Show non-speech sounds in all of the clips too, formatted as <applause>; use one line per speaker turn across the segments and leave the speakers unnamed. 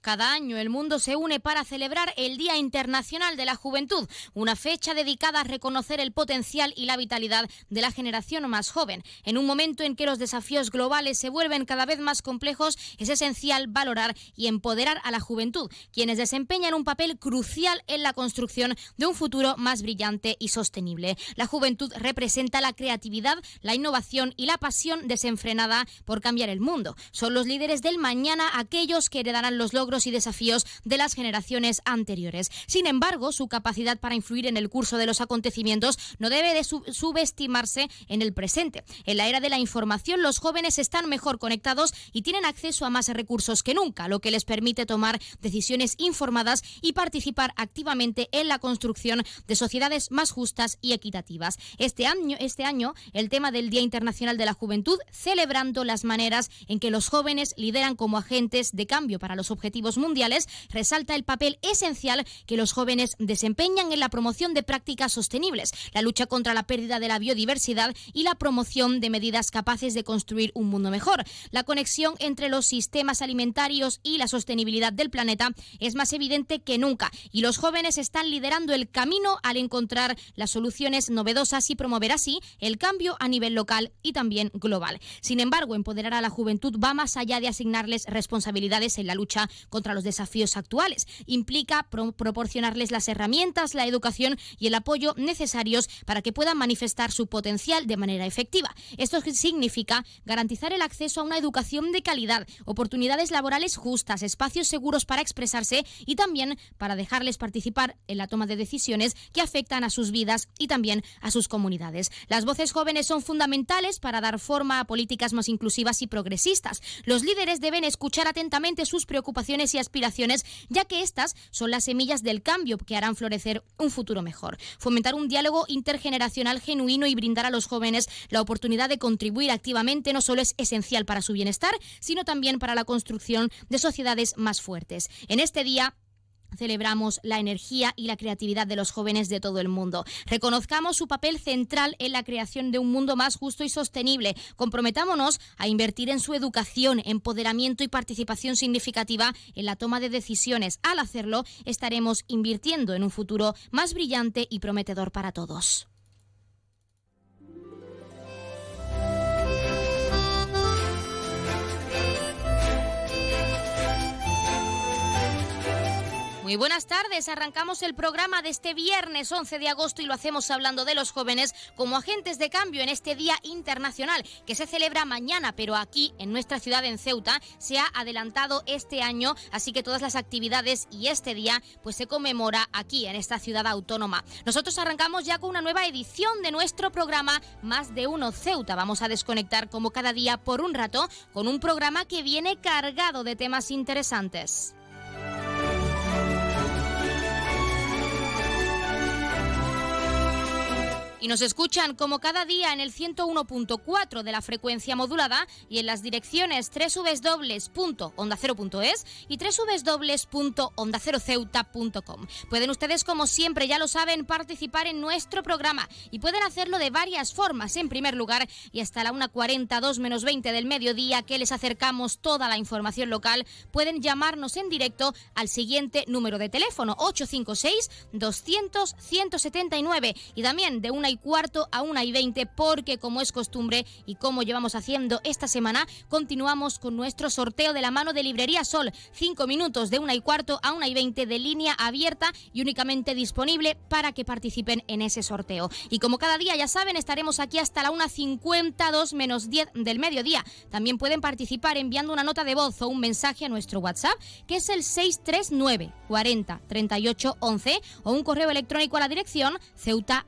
Cada año el mundo se une para celebrar el Día Internacional de la Juventud, una fecha dedicada a reconocer el potencial y la vitalidad de la generación más joven. En un momento en que los desafíos globales se vuelven cada vez más complejos, es esencial valorar y empoderar a la juventud, quienes desempeñan un papel crucial en la construcción de un futuro más brillante y sostenible. La juventud representa la creatividad, la innovación y la pasión desenfrenada por cambiar el mundo. Son los líderes del mañana aquellos que heredarán los logros y desafíos de las generaciones anteriores. Sin embargo, su capacidad para influir en el curso de los acontecimientos no debe de subestimarse en el presente. En la era de la información, los jóvenes están mejor conectados y tienen acceso a más recursos que nunca, lo que les permite tomar decisiones informadas y participar activamente en la construcción de sociedades más justas y equitativas. Este año, este año el tema del Día Internacional de la Juventud, celebrando las maneras en que los jóvenes lideran como agentes de cambio para los objetivos mundiales, resalta el papel esencial que los jóvenes desempeñan en la promoción de prácticas sostenibles, la lucha contra la pérdida de la biodiversidad y la promoción de medidas capaces de construir un mundo mejor. La conexión entre los sistemas alimentarios y la sostenibilidad del planeta es más evidente que nunca y los jóvenes están liderando el camino al encontrar las soluciones novedosas y promover así el cambio a nivel local y también global. Sin embargo, empoderar a la juventud va más allá de asignarles responsabilidades en la lucha contra los desafíos actuales. Implica proporcionarles las herramientas, la educación y el apoyo necesarios para que puedan manifestar su potencial de manera efectiva. Esto significa garantizar el acceso a una educación de calidad, oportunidades laborales justas, espacios seguros para expresarse y también para dejarles participar en la toma de decisiones que afectan a sus vidas y también a sus comunidades. Las voces jóvenes son fundamentales para dar forma a políticas más inclusivas y progresistas. Los líderes deben escuchar atentamente sus preocupaciones y aspiraciones, ya que estas son las semillas del cambio que harán florecer un futuro mejor. Fomentar un diálogo intergeneracional genuino y brindar a los jóvenes la oportunidad de contribuir activamente no solo es esencial para su bienestar, sino también para la construcción de sociedades más fuertes. En este día, Celebramos la energía y la creatividad de los jóvenes de todo el mundo. Reconozcamos su papel central en la creación de un mundo más justo y sostenible. Comprometámonos a invertir en su educación, empoderamiento y participación significativa en la toma de decisiones. Al hacerlo, estaremos invirtiendo en un futuro más brillante y prometedor para todos. Muy buenas tardes. Arrancamos el programa de este viernes 11 de agosto y lo hacemos hablando de los jóvenes como agentes de cambio en este Día Internacional que se celebra mañana, pero aquí en nuestra ciudad en Ceuta se ha adelantado este año, así que todas las actividades y este día pues se conmemora aquí en esta ciudad autónoma. Nosotros arrancamos ya con una nueva edición de nuestro programa Más de uno Ceuta. Vamos a desconectar como cada día por un rato con un programa que viene cargado de temas interesantes. Y nos escuchan como cada día en el 101.4 de la frecuencia modulada y en las direcciones www.ondacero.es y www.ondaceroceuta.com. Pueden ustedes, como siempre, ya lo saben, participar en nuestro programa y pueden hacerlo de varias formas. En primer lugar, y hasta la 1.40, 2 menos 20 del mediodía, que les acercamos toda la información local, pueden llamarnos en directo al siguiente número de teléfono, 856 200 179 y también de una y cuarto a una y veinte, porque como es costumbre y como llevamos haciendo esta semana, continuamos con nuestro sorteo de la mano de Librería Sol. Cinco minutos de una y cuarto a una y veinte de línea abierta y únicamente disponible para que participen en ese sorteo. Y como cada día, ya saben, estaremos aquí hasta la 1.52 menos 10 del mediodía. También pueden participar enviando una nota de voz o un mensaje a nuestro WhatsApp, que es el 639 40 38 11 o un correo electrónico a la dirección ceuta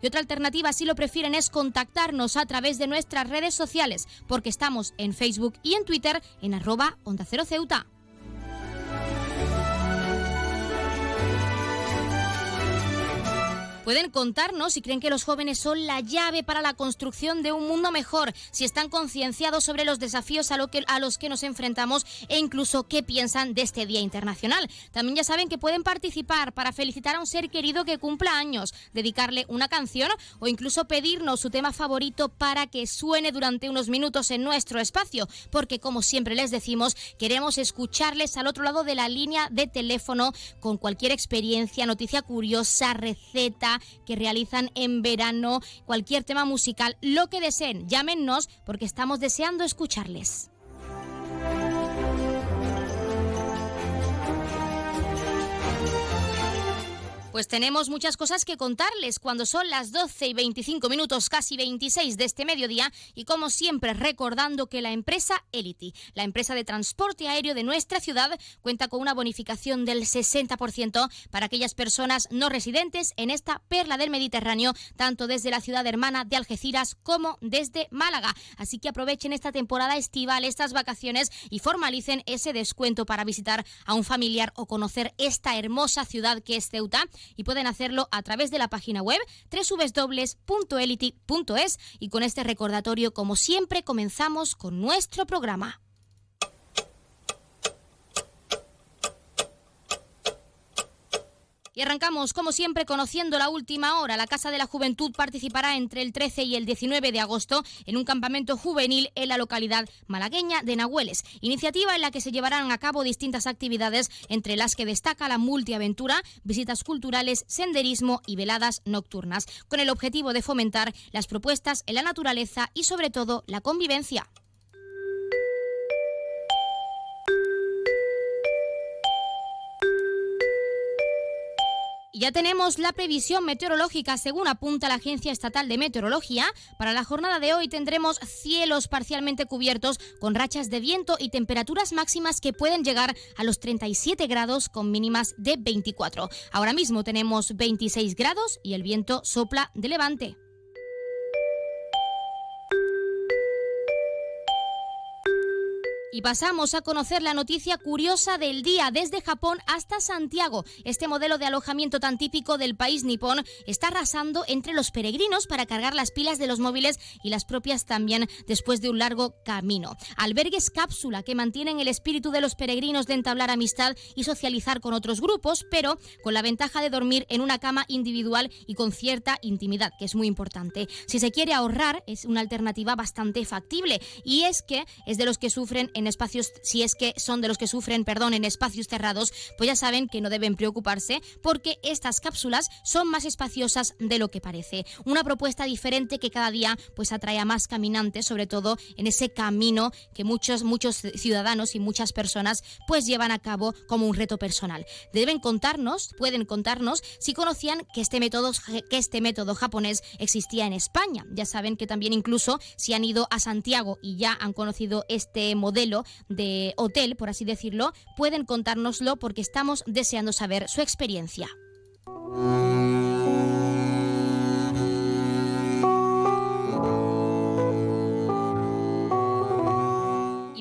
y otra alternativa, si lo prefieren, es contactarnos a través de nuestras redes sociales, porque estamos en Facebook y en Twitter en arroba Onda Cero Ceuta. Pueden contarnos si creen que los jóvenes son la llave para la construcción de un mundo mejor, si están concienciados sobre los desafíos a, los que nos enfrentamos e incluso qué piensan de este Día Internacional. También ya saben que pueden participar para felicitar a un ser querido que cumpla años, dedicarle una canción o incluso pedirnos su tema favorito para que suene durante unos minutos en nuestro espacio, porque como siempre les decimos, queremos escucharles al otro lado de la línea de teléfono con cualquier experiencia, noticia curiosa, receta que realizan en verano, cualquier tema musical, lo que deseen, llámenos porque estamos deseando escucharles. Pues tenemos muchas cosas que contarles cuando son las 12 y 25 minutos, casi 26 de este mediodía y como siempre recordando que la empresa Elity, la empresa de transporte aéreo de nuestra ciudad, cuenta con una bonificación del 60% para aquellas personas no residentes en esta perla del Mediterráneo, tanto desde la ciudad hermana de Algeciras como desde Málaga. Así que aprovechen esta temporada estival, estas vacaciones y formalicen ese descuento para visitar a un familiar o conocer esta hermosa ciudad que es Ceuta y pueden hacerlo a través de la página web www.elity.es y con este recordatorio, como siempre, comenzamos con nuestro programa. Y arrancamos, como siempre, conociendo la última hora. La Casa de la Juventud participará entre el 13 y el 19 de agosto en un campamento juvenil en la localidad malagueña de Nahueles. Iniciativa en la que se llevarán a cabo distintas actividades, entre las que destaca la multiaventura, visitas culturales, senderismo y veladas nocturnas, con el objetivo de fomentar las propuestas en la naturaleza y, sobre todo, la convivencia. Ya tenemos la previsión meteorológica según apunta la Agencia Estatal de Meteorología. Para la jornada de hoy tendremos cielos parcialmente cubiertos con rachas de viento y temperaturas máximas que pueden llegar a los 37 grados con mínimas de 24. Ahora mismo tenemos 26 grados y el viento sopla de levante. Y pasamos a conocer la noticia curiosa del día desde Japón hasta Santiago. Este modelo de alojamiento tan típico del país nipón está arrasando entre los peregrinos para cargar las pilas de los móviles y las propias también después de un largo camino. Albergues cápsula que mantienen el espíritu de los peregrinos de entablar amistad y socializar con otros grupos, pero con la ventaja de dormir en una cama individual y con cierta intimidad, que es muy importante. Si se quiere ahorrar, es una alternativa bastante factible y es que es de los que sufren en espacios, si es que son de los que sufren, perdón, en espacios cerrados, pues ya saben que no deben preocuparse porque estas cápsulas son más espaciosas de lo que parece. Una propuesta diferente que cada día pues atrae a más caminantes, sobre todo en ese camino que muchos muchos ciudadanos y muchas personas pues llevan a cabo como un reto personal. Deben contarnos, pueden contarnos si conocían que este método que este método japonés existía en España. Ya saben que también incluso si han ido a Santiago y ya han conocido este modelo de hotel, por así decirlo, pueden contárnoslo porque estamos deseando saber su experiencia.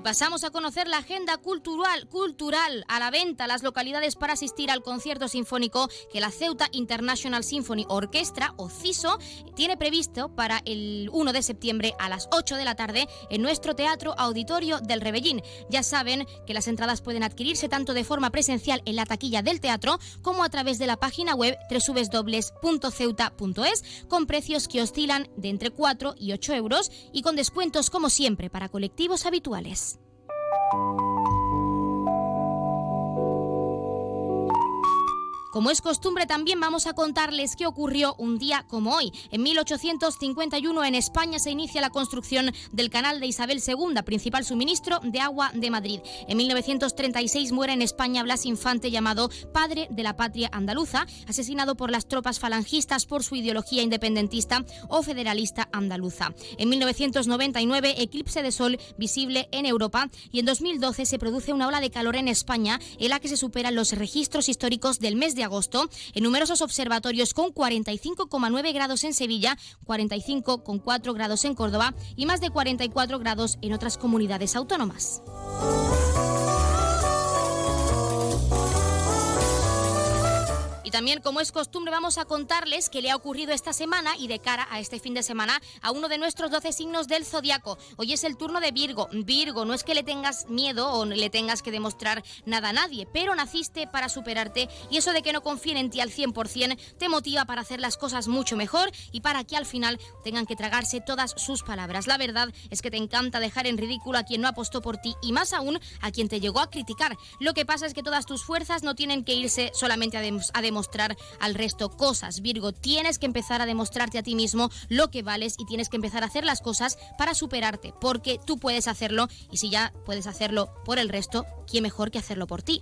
Pasamos a conocer la agenda cultural, cultural a la venta, las localidades para asistir al concierto sinfónico que la Ceuta International Symphony Orchestra, o CISO, tiene previsto para el 1 de septiembre a las 8 de la tarde en nuestro Teatro Auditorio del Rebellín. Ya saben que las entradas pueden adquirirse tanto de forma presencial en la taquilla del teatro como a través de la página web www.ceuta.es con precios que oscilan de entre 4 y 8 euros y con descuentos como siempre para colectivos habituales. thank you Como es costumbre, también vamos a contarles qué ocurrió un día como hoy. En 1851 en España se inicia la construcción del canal de Isabel II, principal suministro de agua de Madrid. En 1936 muere en España Blas Infante, llamado padre de la patria andaluza, asesinado por las tropas falangistas por su ideología independentista o federalista andaluza. En 1999, eclipse de sol visible en Europa y en 2012 se produce una ola de calor en España en la que se superan los registros históricos del mes de agosto en numerosos observatorios con 45,9 grados en Sevilla, 45,4 grados en Córdoba y más de 44 grados en otras comunidades autónomas. Y también, como es costumbre, vamos a contarles qué le ha ocurrido esta semana y de cara a este fin de semana a uno de nuestros 12 signos del zodiaco. Hoy es el turno de Virgo. Virgo, no es que le tengas miedo o le tengas que demostrar nada a nadie, pero naciste para superarte y eso de que no confíen en ti al 100% te motiva para hacer las cosas mucho mejor y para que al final tengan que tragarse todas sus palabras. La verdad es que te encanta dejar en ridículo a quien no apostó por ti y más aún a quien te llegó a criticar. Lo que pasa es que todas tus fuerzas no tienen que irse solamente a, a demostrar al resto cosas. Virgo, tienes que empezar a demostrarte a ti mismo lo que vales y tienes que empezar a hacer las cosas para superarte, porque tú puedes hacerlo y si ya puedes hacerlo por el resto, ¿quién mejor que hacerlo por ti?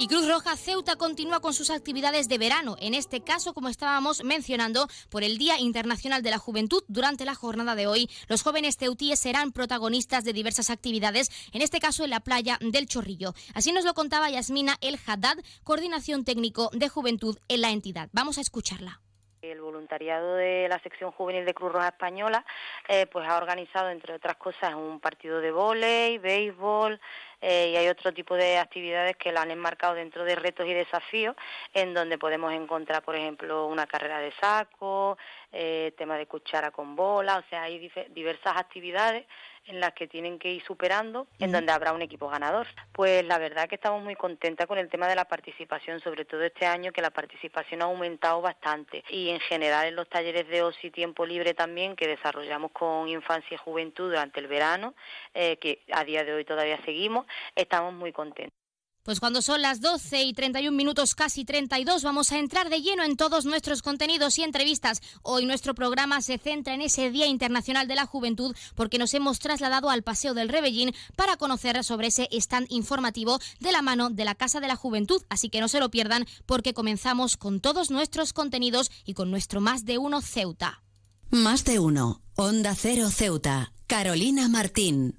Y Cruz Roja Ceuta continúa con sus actividades de verano, en este caso, como estábamos mencionando, por el Día Internacional de la Juventud. Durante la jornada de hoy, los jóvenes ceutíes serán protagonistas de diversas actividades, en este caso en la playa del Chorrillo. Así nos lo contaba Yasmina El Haddad, coordinación técnico de juventud en la entidad. Vamos a escucharla.
El voluntariado de la sección juvenil de Cruz Roja Española eh, pues ha organizado, entre otras cosas, un partido de vóley, béisbol, eh, y hay otro tipo de actividades que la han enmarcado dentro de retos y desafíos, en donde podemos encontrar, por ejemplo, una carrera de saco, eh, tema de cuchara con bola, o sea, hay diversas actividades en las que tienen que ir superando, en donde habrá un equipo ganador. Pues la verdad que estamos muy contentas con el tema de la participación, sobre todo este año que la participación ha aumentado bastante y en general en los talleres de OSI tiempo libre también que desarrollamos con infancia y juventud durante el verano, eh, que a día de hoy todavía seguimos, estamos muy contentos.
Pues cuando son las 12 y 31 minutos, casi 32, vamos a entrar de lleno en todos nuestros contenidos y entrevistas. Hoy nuestro programa se centra en ese Día Internacional de la Juventud porque nos hemos trasladado al Paseo del Rebellín para conocer sobre ese stand informativo de la mano de la Casa de la Juventud. Así que no se lo pierdan porque comenzamos con todos nuestros contenidos y con nuestro Más de Uno Ceuta.
Más de Uno, Onda Cero Ceuta, Carolina Martín.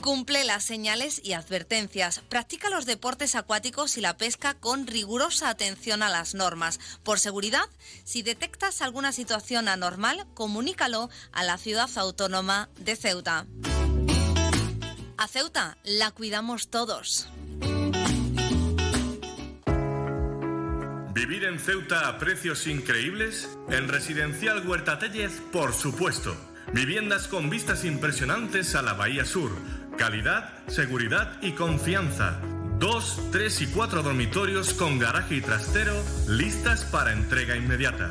Cumple las señales y advertencias. Practica los deportes acuáticos y la pesca con rigurosa atención a las normas. Por seguridad, si detectas alguna situación anormal, comunícalo a la ciudad autónoma de Ceuta. A Ceuta la cuidamos todos.
¿Vivir en Ceuta a precios increíbles? En Residencial Huerta Tellez, por supuesto. Viviendas con vistas impresionantes a la Bahía Sur. Calidad, seguridad y confianza. Dos, tres y cuatro dormitorios con garaje y trastero listas para entrega inmediata.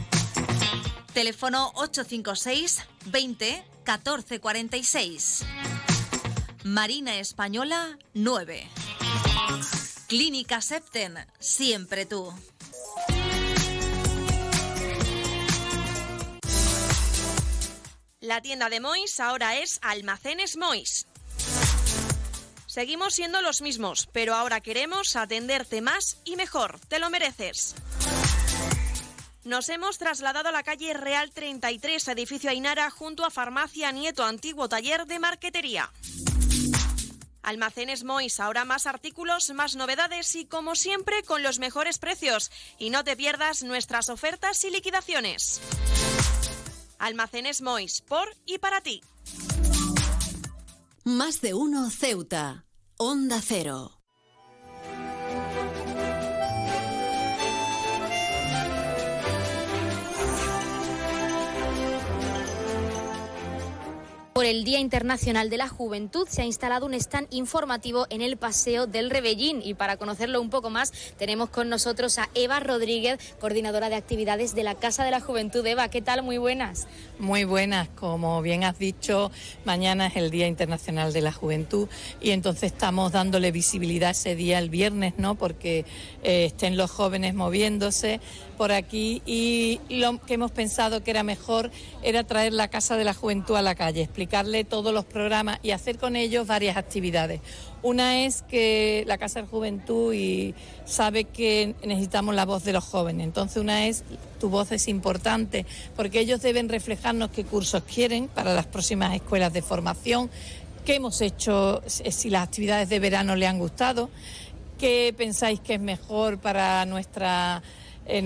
Teléfono 856 20 14 46. Marina Española 9. Clínica Septen, siempre tú.
La tienda de Mois ahora es Almacenes Mois. Seguimos siendo los mismos, pero ahora queremos atenderte más y mejor. Te lo mereces. Nos hemos trasladado a la calle Real 33, edificio Ainara, junto a Farmacia Nieto, antiguo taller de marquetería. Almacenes Mois, ahora más artículos, más novedades y como siempre con los mejores precios. Y no te pierdas nuestras ofertas y liquidaciones. Almacenes Mois, por y para ti.
Más de uno Ceuta. Onda Cero.
Por el Día Internacional de la Juventud se ha instalado un stand informativo en el Paseo del Rebellín y para conocerlo un poco más tenemos con nosotros a Eva Rodríguez, coordinadora de actividades de la Casa de la Juventud. Eva, ¿qué tal? Muy buenas.
Muy buenas, como bien has dicho, mañana es el Día Internacional de la Juventud y entonces estamos dándole visibilidad ese día el viernes, ¿no? Porque eh, estén los jóvenes moviéndose por aquí y lo que hemos pensado que era mejor era traer la Casa de la Juventud a la calle, explicarle todos los programas y hacer con ellos varias actividades. Una es que la Casa de Juventud y sabe que necesitamos la voz de los jóvenes. Entonces una es tu voz es importante porque ellos deben reflejarnos qué cursos quieren para las próximas escuelas de formación, qué hemos hecho, si las actividades de verano le han gustado, qué pensáis que es mejor para nuestra, eh,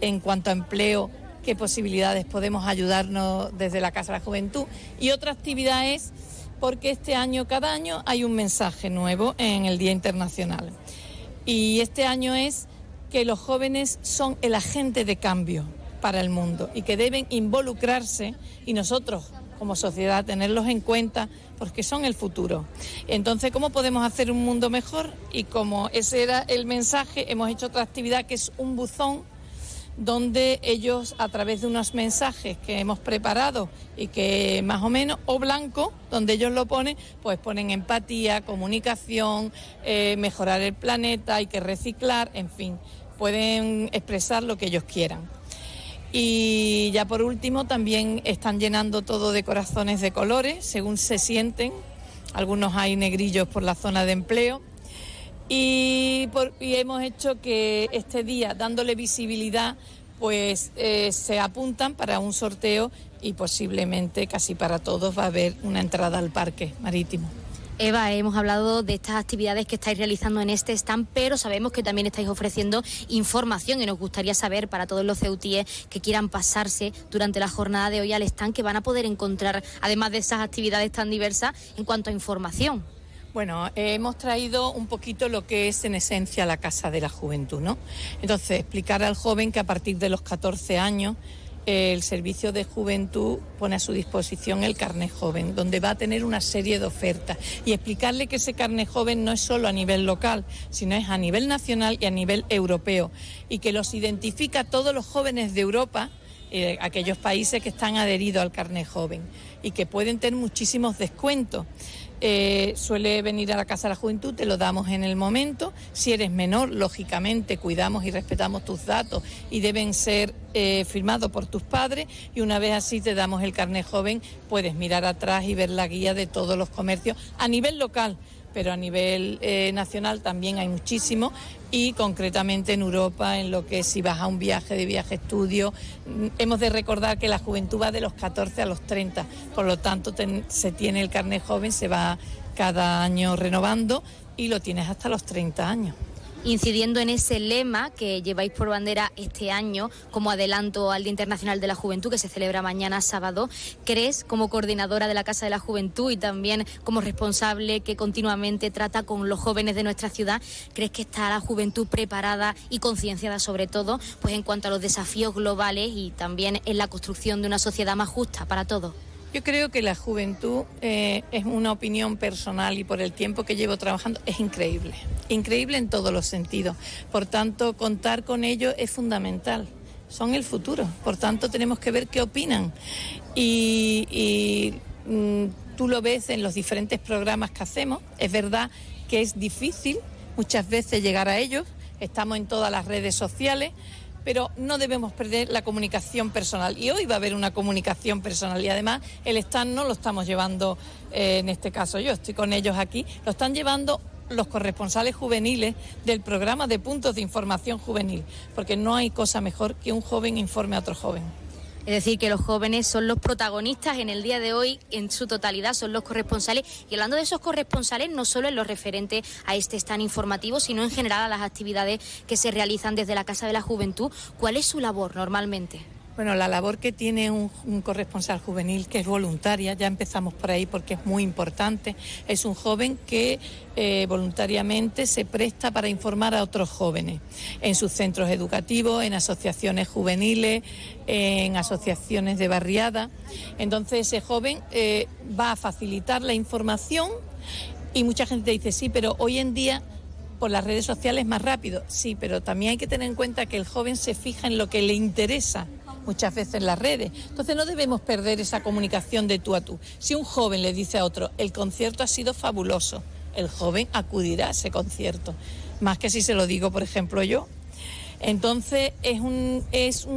en cuanto a empleo qué posibilidades podemos ayudarnos desde la Casa de la Juventud. Y otra actividad es porque este año, cada año, hay un mensaje nuevo en el Día Internacional. Y este año es que los jóvenes son el agente de cambio para el mundo y que deben involucrarse y nosotros como sociedad tenerlos en cuenta porque son el futuro. Entonces, ¿cómo podemos hacer un mundo mejor? Y como ese era el mensaje, hemos hecho otra actividad que es un buzón donde ellos a través de unos mensajes que hemos preparado y que más o menos, o blanco, donde ellos lo ponen, pues ponen empatía, comunicación, eh, mejorar el planeta, hay que reciclar, en fin, pueden expresar lo que ellos quieran. Y ya por último también están llenando todo de corazones de colores, según se sienten. Algunos hay negrillos por la zona de empleo y, hemos hecho que este día, dándole visibilidad, pues eh, se apuntan para un sorteo y posiblemente casi para todos va a haber una entrada al parque marítimo.
Eva, hemos hablado de estas actividades que estáis realizando en este stand, pero sabemos que también estáis ofreciendo información y nos gustaría saber para todos los ceutíes que quieran pasarse durante la jornada de hoy al stand que van a poder encontrar, además de esas actividades tan diversas, en cuanto a información.
Bueno, hemos traído un poquito lo que es en esencia la Casa de la Juventud, ¿no? Entonces, explicar al joven que a partir de los 14 años el Servicio de Juventud pone a su disposición el carnet joven, donde va a tener una serie de ofertas y explicarle que ese carnet joven no es solo a nivel local, sino es a nivel nacional y a nivel europeo y que los identifica a todos los jóvenes de Europa, eh, aquellos países que están adheridos al carnet joven y que pueden tener muchísimos descuentos. Eh, suele venir a la Casa de la Juventud, te lo damos en el momento. Si eres menor, lógicamente cuidamos y respetamos tus datos y deben ser eh, firmados por tus padres. Y una vez así te damos el carnet joven, puedes mirar atrás y ver la guía de todos los comercios a nivel local pero a nivel eh, nacional también hay muchísimo y concretamente en Europa, en lo que si vas a un viaje de viaje estudio, mm, hemos de recordar que la juventud va de los 14 a los 30, por lo tanto se tiene el carnet joven, se va cada año renovando y lo tienes hasta los 30 años
incidiendo en ese lema que lleváis por bandera este año como adelanto al Día Internacional de la Juventud que se celebra mañana sábado. ¿Crees como coordinadora de la Casa de la Juventud y también como responsable que continuamente trata con los jóvenes de nuestra ciudad, crees que está la juventud preparada y concienciada sobre todo pues en cuanto a los desafíos globales y también en la construcción de una sociedad más justa para todos?
Yo creo que la juventud eh, es una opinión personal y por el tiempo que llevo trabajando es increíble, increíble en todos los sentidos. Por tanto, contar con ellos es fundamental. Son el futuro, por tanto tenemos que ver qué opinan. Y, mm, tú lo ves en los diferentes programas que hacemos. Es verdad que es difícil muchas veces llegar a ellos. Estamos en todas las redes sociales, pero no debemos perder la comunicación personal. Y hoy va a haber una comunicación personal y además el stand no lo estamos llevando, eh, en este caso yo estoy con ellos aquí, lo están llevando los corresponsales juveniles del programa de puntos de información juvenil, porque no hay cosa mejor que un joven informe a otro joven.
Es decir, que los jóvenes son los protagonistas en el día de hoy, en su totalidad, son los corresponsales. Y hablando de esos corresponsales, no solo en lo referente a este stand informativo, sino en general a las actividades que se realizan desde la Casa de la Juventud, ¿cuál es su labor normalmente?
Bueno, la labor que tiene un, corresponsal juvenil que es voluntaria, ya empezamos por ahí porque es muy importante, es un joven que eh, voluntariamente se presta para informar a otros jóvenes en sus centros educativos, en asociaciones juveniles, en asociaciones de barriada. Entonces ese joven eh, va a facilitar la información y mucha gente dice, sí, pero hoy en día por las redes sociales más rápido. Sí, pero también hay que tener en cuenta que el joven se fija en lo que le interesa muchas veces en las redes. Entonces no debemos perder esa comunicación de tú a tú. Si un joven le dice a otro, el concierto ha sido fabuloso, el joven acudirá a ese concierto, más que si se lo digo, por ejemplo, yo. Entonces es, un, es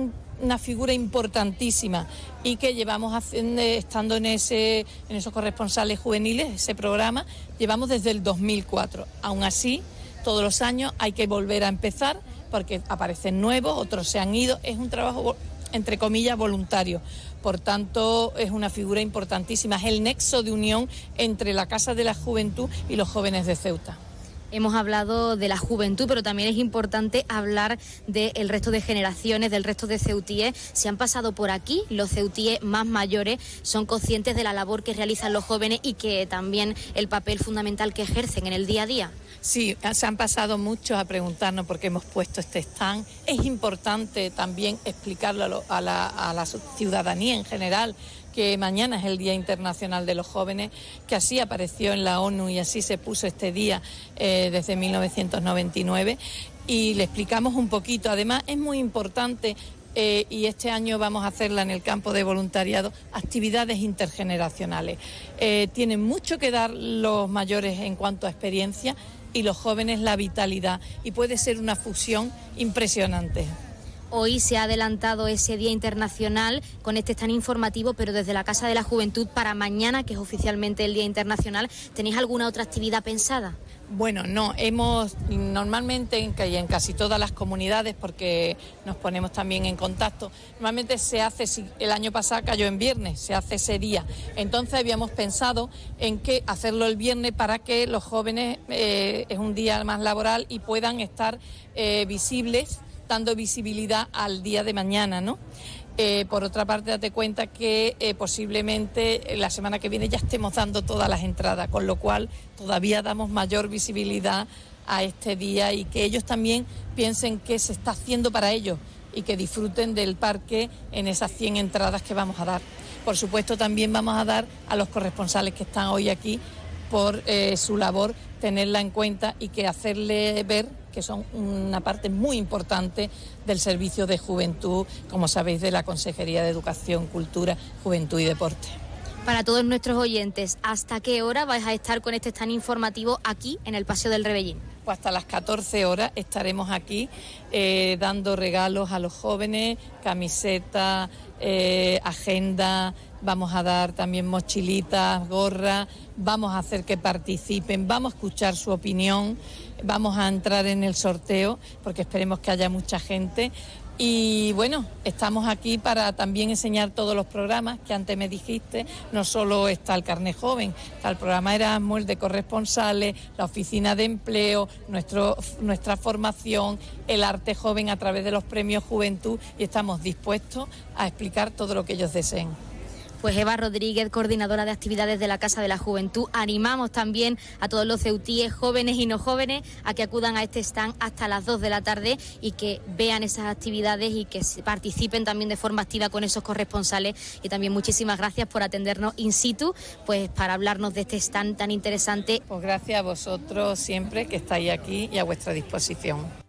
una figura importantísima y que llevamos haciendo, estando en, ese, en esos corresponsales juveniles, ese programa, llevamos desde el 2004. Aún así, todos los años hay que volver a empezar porque aparecen nuevos, otros se han ido. Es un trabajo entre comillas, voluntario. Por tanto, es una figura importantísima, es el nexo de unión entre la Casa de la Juventud y los jóvenes de Ceuta.
Hemos hablado de la juventud, pero también es importante hablar del resto de generaciones, del resto de ceutíes. Se han pasado por aquí, los ceutíes más mayores son conscientes de la labor que realizan los jóvenes y que también el papel fundamental que ejercen en el día a día.
Sí, se han pasado muchos a preguntarnos por qué hemos puesto este stand. Es importante también explicarlo a la, ciudadanía en general que mañana es el Día Internacional de los Jóvenes, que así apareció en la ONU y así se puso este día eh, desde 1999. Y le explicamos un poquito. Además, es muy importante eh, y este año vamos a hacerla en el campo de voluntariado, actividades intergeneracionales. Eh, tienen mucho que dar los mayores en cuanto a experiencia y los jóvenes la vitalidad y puede ser una fusión impresionante.
Hoy se ha adelantado ese Día Internacional con este stand informativo, pero desde la Casa de la Juventud para mañana, que es oficialmente el Día Internacional, ¿tenéis alguna otra actividad pensada?
Bueno, no, hemos normalmente en, en casi todas las comunidades, porque nos ponemos también en contacto, normalmente se hace, el año pasado cayó en viernes, se hace ese día. Entonces habíamos pensado en que hacerlo el viernes para que los jóvenes eh, es un día más laboral y puedan estar eh, visibles, dando visibilidad al día de mañana, ¿no? Eh, por otra parte, date cuenta que eh, posiblemente la semana que viene ya estemos dando todas las entradas, con lo cual todavía damos mayor visibilidad a este día y que ellos también piensen que se está haciendo para ellos, y que disfruten del parque en esas 100 entradas que vamos a dar. Por supuesto, también vamos a dar a los corresponsales que están hoy aquí por eh, su labor, tenerla en cuenta y que hacerle ver que son una parte muy importante del servicio de juventud, como sabéis, de la Consejería de Educación, Cultura, Juventud y Deporte.
Para todos nuestros oyentes, ¿hasta qué hora vais a estar con este stand informativo aquí en el Paseo del Rebellín?
Pues hasta las 14 horas estaremos aquí eh, dando regalos a los jóvenes, camiseta, eh, agenda, vamos a dar también mochilitas, gorras, vamos a hacer que participen, vamos a escuchar su opinión, vamos a entrar en el sorteo porque esperemos que haya mucha gente. Y bueno, estamos aquí para también enseñar todos los programas que antes me dijiste. No solo está el carnet joven, está el programa Erasmus, el de corresponsales, la oficina de empleo, nuestro, nuestra formación, el arte joven a través de los premios Juventud y estamos dispuestos a explicar todo lo que ellos deseen.
Pues Eva Rodríguez, coordinadora de actividades de la Casa de la Juventud, animamos también a todos los ceutíes, jóvenes y no jóvenes, a que acudan a este stand hasta las 2 de la tarde y que vean esas actividades y que participen también de forma activa con esos corresponsales. Y también muchísimas gracias por atendernos in situ, pues para hablarnos de este stand tan interesante.
Pues gracias a vosotros siempre que estáis aquí y a vuestra disposición.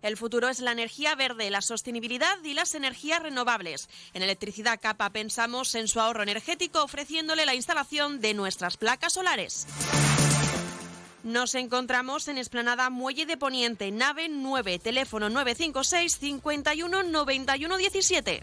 El futuro es la energía verde, la sostenibilidad y las energías renovables. En Electricidad Capa pensamos en su ahorro energético ofreciéndole la instalación de nuestras placas solares. Nos encontramos en Esplanada Muelle de Poniente, nave 9, teléfono 956 51 91 17.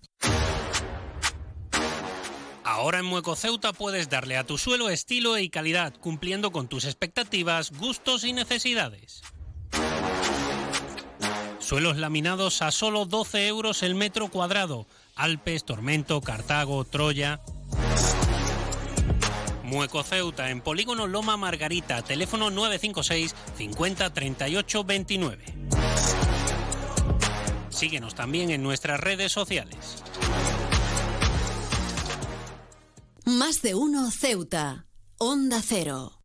Ahora en Mueco Ceuta puedes darle a tu suelo estilo y calidad, cumpliendo con tus expectativas, gustos y necesidades. Suelos laminados a solo 12 euros el metro cuadrado. Alpes, Tormento, Cartago, Troya. Mueco Ceuta en Polígono Loma Margarita, teléfono 956 50 38 29. Síguenos también en nuestras redes sociales.
Más de uno Ceuta. Onda Cero.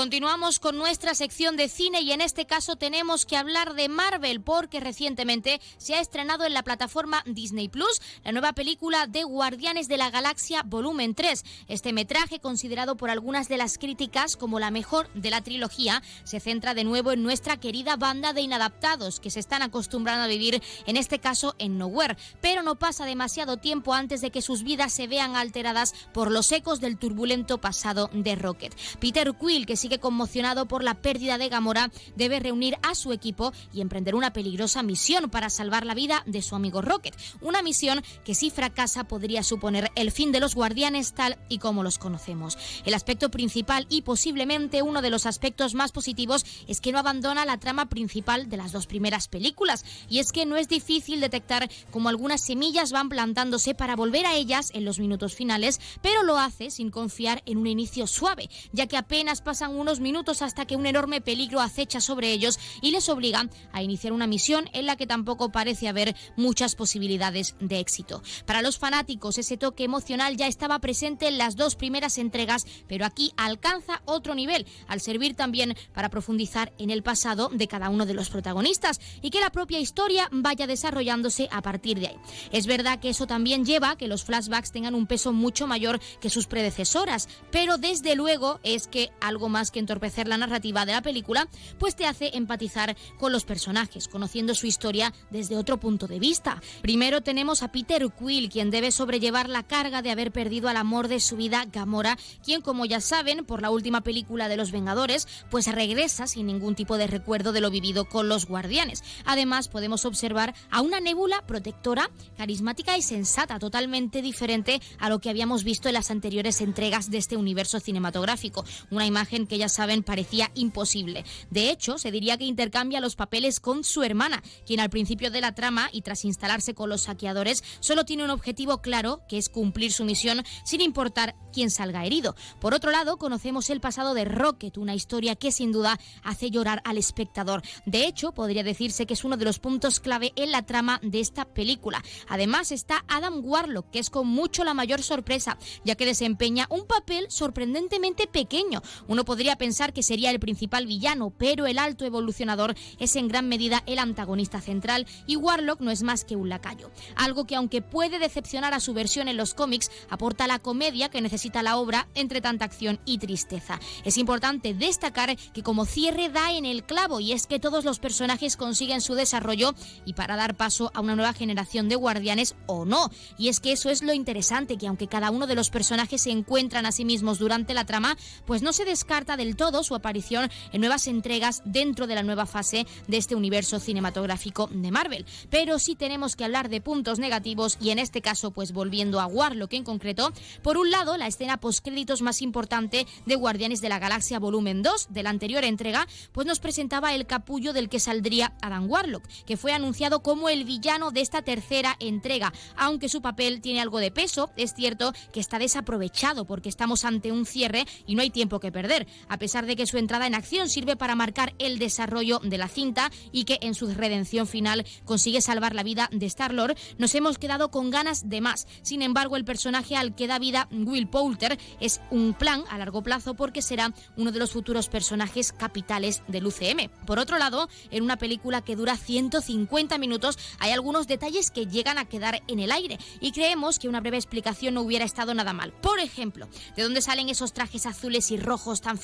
Continuamos con nuestra sección de cine y en este caso tenemos que hablar de Marvel porque recientemente se ha estrenado en la plataforma Disney Plus la nueva película de Guardianes de la Galaxia Volumen 3. Este metraje, considerado por algunas de las críticas como la mejor de la trilogía, se centra de nuevo en nuestra querida banda de inadaptados que se están acostumbrando a vivir, en este caso en Nowhere, pero no pasa demasiado tiempo antes de que sus vidas se vean alteradas por los ecos del turbulento pasado de Rocket. Peter Quill, que sigue conmocionado por la pérdida de Gamora, debe reunir a su equipo y emprender una peligrosa misión para salvar la vida de su amigo Rocket. Una misión que si fracasa podría suponer el fin de los guardianes tal y como los conocemos. El aspecto principal y posiblemente uno de los aspectos más positivos es que no abandona la trama principal de las dos primeras películas. Y es que no es difícil detectar cómo algunas semillas van plantándose para volver a ellas en los minutos finales, pero lo hace sin confiar en un inicio suave, ya que apenas pasan unos minutos hasta que un enorme peligro acecha sobre ellos y les obliga a iniciar una misión en la que tampoco parece haber muchas posibilidades de éxito. Para los fanáticos ese toque emocional ya estaba presente en las dos primeras entregas, pero aquí alcanza otro nivel al servir también para profundizar en el pasado de cada uno de los protagonistas y que la propia historia vaya desarrollándose a partir de ahí. Es verdad que eso también lleva a que los flashbacks tengan un peso mucho mayor que sus predecesoras, pero desde luego es que algo más que entorpecer la narrativa de la película, pues te hace empatizar con los personajes, conociendo su historia desde otro punto de vista. Primero tenemos a Peter Quill, quien debe sobrellevar la carga de haber perdido al amor de su vida, Gamora, quien como ya saben, por la última película de Los Vengadores, pues regresa sin ningún tipo de recuerdo de lo vivido con los Guardianes. Además, podemos observar a una nébula protectora, carismática y sensata, totalmente diferente a lo que habíamos visto en las anteriores entregas de este universo cinematográfico. Una imagen que ya saben parecía imposible. De hecho, se diría que intercambia los papeles con su hermana, quien al principio de la trama y tras instalarse con los saqueadores solo tiene un objetivo claro, que es cumplir su misión sin importar quién salga herido. Por otro lado, conocemos el pasado de Rocket, una historia que sin duda hace llorar al espectador. De hecho, podría decirse que es uno de los puntos clave en la trama de esta película. Además está Adam Warlock, que es con mucho la mayor sorpresa, ya que desempeña un papel sorprendentemente pequeño. Uno pensar que sería el principal villano, pero el alto evolucionador es en gran medida el antagonista central y Warlock no es más que un lacayo. Algo que aunque puede decepcionar a su versión en los cómics, aporta la comedia que necesita la obra entre tanta acción y tristeza. Es importante destacar que como cierre da en el clavo y es que todos los personajes consiguen su desarrollo y para dar paso a una nueva generación de guardianes o no. Y es que eso es lo interesante, que aunque cada uno de los personajes se encuentran a sí mismos durante la trama, pues no se descarta del todo su aparición en nuevas entregas dentro de la nueva fase de este universo cinematográfico de Marvel. Pero sí tenemos que hablar de puntos negativos y en este caso pues volviendo a Warlock en concreto, por un lado la escena postcréditos más importante de Guardianes de la Galaxia volumen 2 de la anterior entrega, pues nos presentaba el capullo del que saldría Adam Warlock, que fue anunciado como el villano de esta tercera entrega, aunque su papel tiene algo de peso, es cierto que está desaprovechado porque estamos ante un cierre y no hay tiempo que perder. A pesar de que su entrada en acción sirve para marcar el desarrollo de la cinta y que en su redención final consigue salvar la vida de Star-Lord, nos hemos quedado con ganas de más. Sin embargo, el personaje al que da vida Will Poulter es un plan a largo plazo porque será uno de los futuros personajes capitales del UCM. Por otro lado, en una película que dura 150 minutos hay algunos detalles que llegan a quedar en el aire y creemos que una breve explicación no hubiera estado nada mal. Por ejemplo, ¿de dónde salen esos trajes azules y rojos tan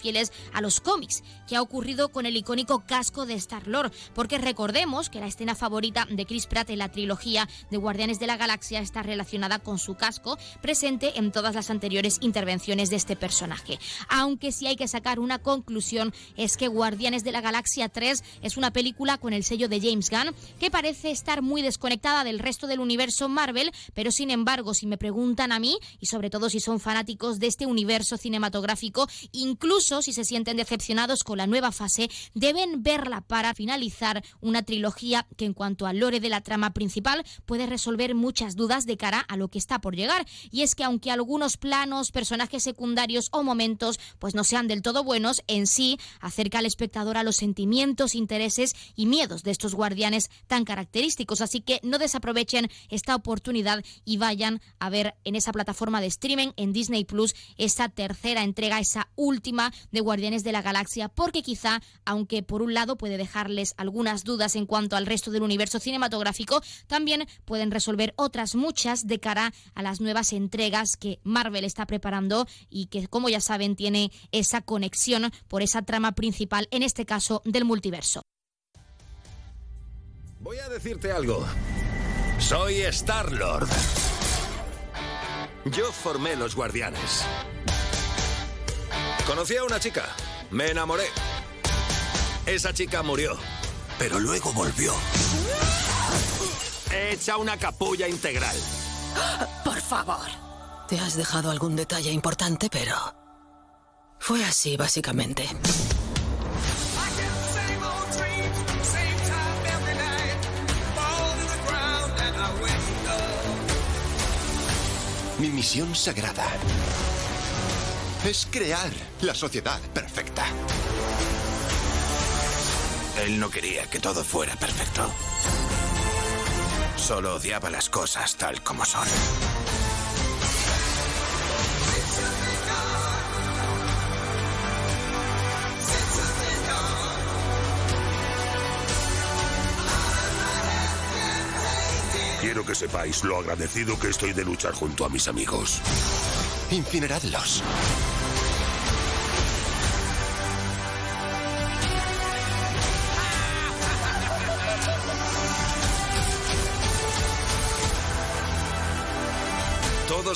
a los cómics? ¿Qué ha ocurrido con el icónico casco de Star-Lord? Porque recordemos que la escena favorita de Chris Pratt en la trilogía de Guardianes de la Galaxia está relacionada con su casco, presente en todas las anteriores intervenciones de este personaje. Aunque si hay que sacar una conclusión es que Guardianes de la Galaxia 3 es una película con el sello de James Gunn que parece estar muy desconectada del resto del universo Marvel, pero sin embargo, si me preguntan a mí, y sobre todo si son fanáticos de este universo cinematográfico, incluso si se sienten decepcionados con la nueva fase, deben verla para finalizar una trilogía que en cuanto al lore de la trama principal puede resolver muchas dudas de cara a lo que está por llegar. Y es que aunque algunos planos, personajes secundarios o momentos pues no sean del todo buenos, en sí acerca al espectador a los sentimientos, intereses y miedos de estos guardianes tan característicos. Así que no desaprovechen esta oportunidad y vayan a ver en esa plataforma de streaming en Disney Plus esa tercera entrega, esa última de Guardianes de la Galaxia, porque quizá, aunque por un lado puede dejarles algunas dudas en cuanto al resto del universo cinematográfico, también pueden resolver otras muchas de cara a las nuevas entregas que Marvel está preparando y que, como ya saben, tiene esa conexión por esa trama principal, en este caso del multiverso.
Voy a decirte algo. Soy Star-Lord. Yo formé los guardianes. Conocí a una chica. Me enamoré. Esa chica murió. Pero luego volvió. Hecha una capulla integral.
Por favor. Te has dejado algún detalle importante, pero... Fue así, básicamente.
Mi misión sagrada es crear la sociedad perfecta.
Él no quería que todo fuera perfecto. Solo odiaba las cosas tal como son.
Quiero que sepáis lo agradecido que estoy de luchar junto a mis amigos.
Incineradlos.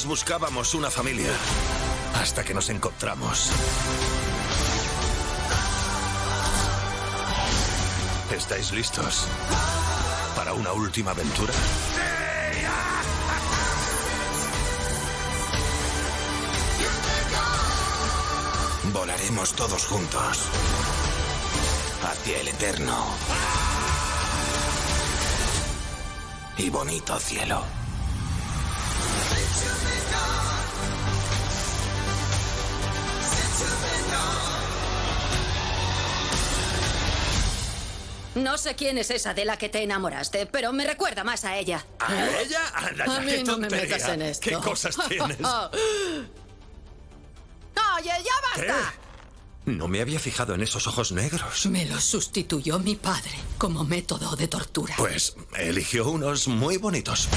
Buscábamos una familia hasta que nos encontramos. ¿Estáis listos para una última aventura?
Volaremos todos juntos hacia el eterno y bonito cielo.
No sé quién es esa de la que te enamoraste, pero me recuerda más a ella.
¿A ella? Anda, ya,
A mí
qué
no me metas en esto.
¿Qué cosas tienes? <laughs>
¡Oye, ya basta!
No me había fijado en esos ojos negros.
Me los sustituyó mi padre como método de tortura.
Pues eligió unos muy bonitos.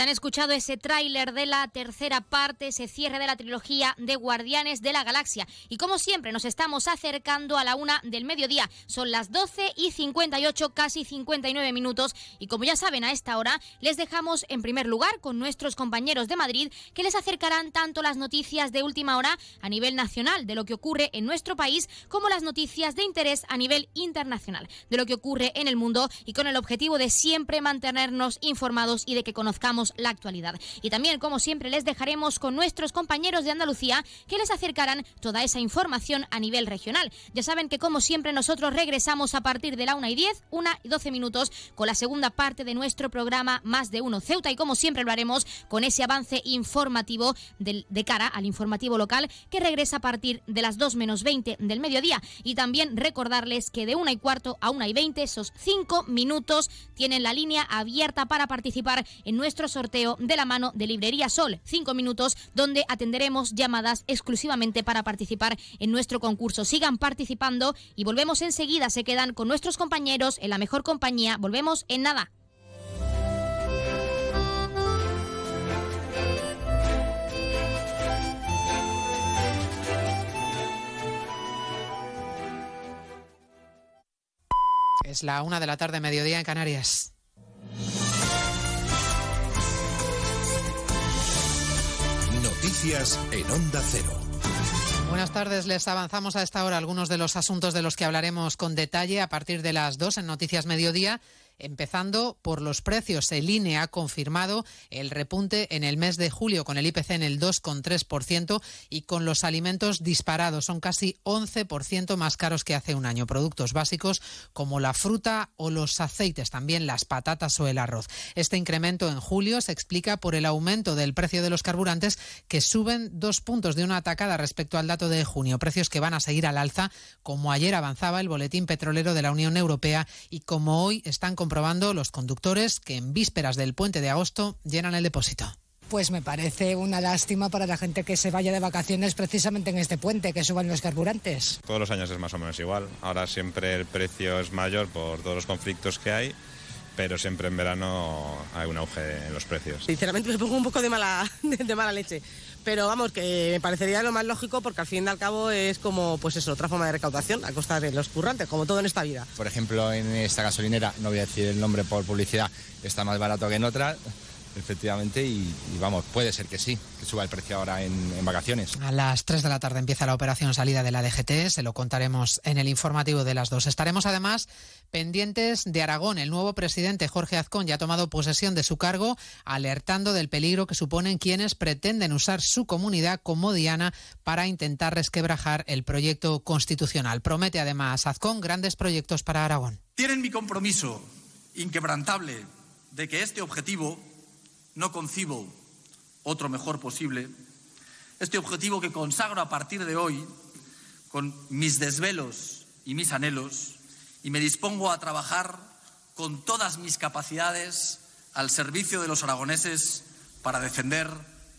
Han escuchado ese tráiler de la tercera parte, ese cierre de la trilogía de Guardianes de la Galaxia. Y como siempre, nos estamos acercando a la una del mediodía. Son las 12 y 58, casi 59 minutos. Y como ya saben, a esta hora les dejamos en primer lugar con nuestros compañeros de Madrid que les acercarán tanto las noticias de última hora a nivel nacional de lo que ocurre en nuestro país, como las noticias de interés a nivel internacional de lo que ocurre en el mundo y con el objetivo de siempre mantenernos informados y de que conozcamos la actualidad. Y también, como siempre, les dejaremos con nuestros compañeros de Andalucía que les acercarán toda esa información a nivel regional. Ya saben que, como siempre, nosotros regresamos a partir de la 1 y 10, 1 y 12 minutos, con la segunda parte de nuestro programa Más de Uno Ceuta. Y como siempre lo haremos con ese avance informativo de cara al informativo local que regresa a partir de las 2 menos 20 del mediodía. Y también recordarles que de 1 y cuarto a 1 y 20, esos 5 minutos, tienen la línea abierta para participar en nuestro sorteo de la mano de Librería Sol. 5 minutos donde atenderemos llamadas exclusivamente para participar en nuestro concurso. Sigan participando y volvemos enseguida. Se quedan con nuestros compañeros en la mejor compañía. Volvemos en nada.
Es la una de la tarde, mediodía en Canarias.
Noticias en Onda Cero.
Buenas tardes, les avanzamos a esta hora algunos de los asuntos de los que hablaremos con detalle a partir de las dos en Noticias Mediodía empezando por los precios. El INE ha confirmado el repunte en el mes de julio con el IPC en el 2,3% y con los alimentos disparados. Son casi 11% más caros que hace un año. Productos básicos como la fruta o los aceites, también las patatas o el arroz. Este incremento en julio se explica por el aumento del precio de los carburantes que suben dos puntos de una atacada respecto al dato de junio. Precios que van a seguir al alza, como ayer avanzaba el boletín petrolero de la Unión Europea y como hoy están comprobando los conductores que en vísperas del puente de agosto llenan el depósito.
Pues me parece una lástima para la gente que se vaya de vacaciones precisamente en este puente, que suban los carburantes.
Todos los años es más o menos igual. Ahora siempre el precio es mayor por todos los conflictos que hay pero siempre en verano hay un auge en los precios.
Sinceramente me pongo un poco de mala, <laughs> de mala leche, pero vamos, que me parecería lo más lógico porque al fin y al cabo es como, pues eso, otra forma de recaudación a costa de los currantes, como todo en esta vida.
Por ejemplo, en esta gasolinera, no voy a decir el nombre por publicidad, está más barato que en otras efectivamente, y, vamos, puede ser que sí, que suba el precio ahora en, en, vacaciones.
A las 3 de la tarde empieza la operación salida de la DGT, se lo contaremos en el informativo de las dos. Estaremos además pendientes de Aragón. El nuevo presidente Jorge Azcón ya ha tomado posesión de su cargo, alertando del peligro que suponen quienes pretenden usar su comunidad como diana para intentar resquebrajar el proyecto constitucional. Promete además Azcón grandes proyectos para Aragón.
Tienen mi compromiso inquebrantable de que este objetivo no concibo otro mejor posible, este objetivo que consagro a partir de hoy con mis desvelos y mis anhelos y me dispongo a trabajar con todas mis capacidades al servicio de los aragoneses para defender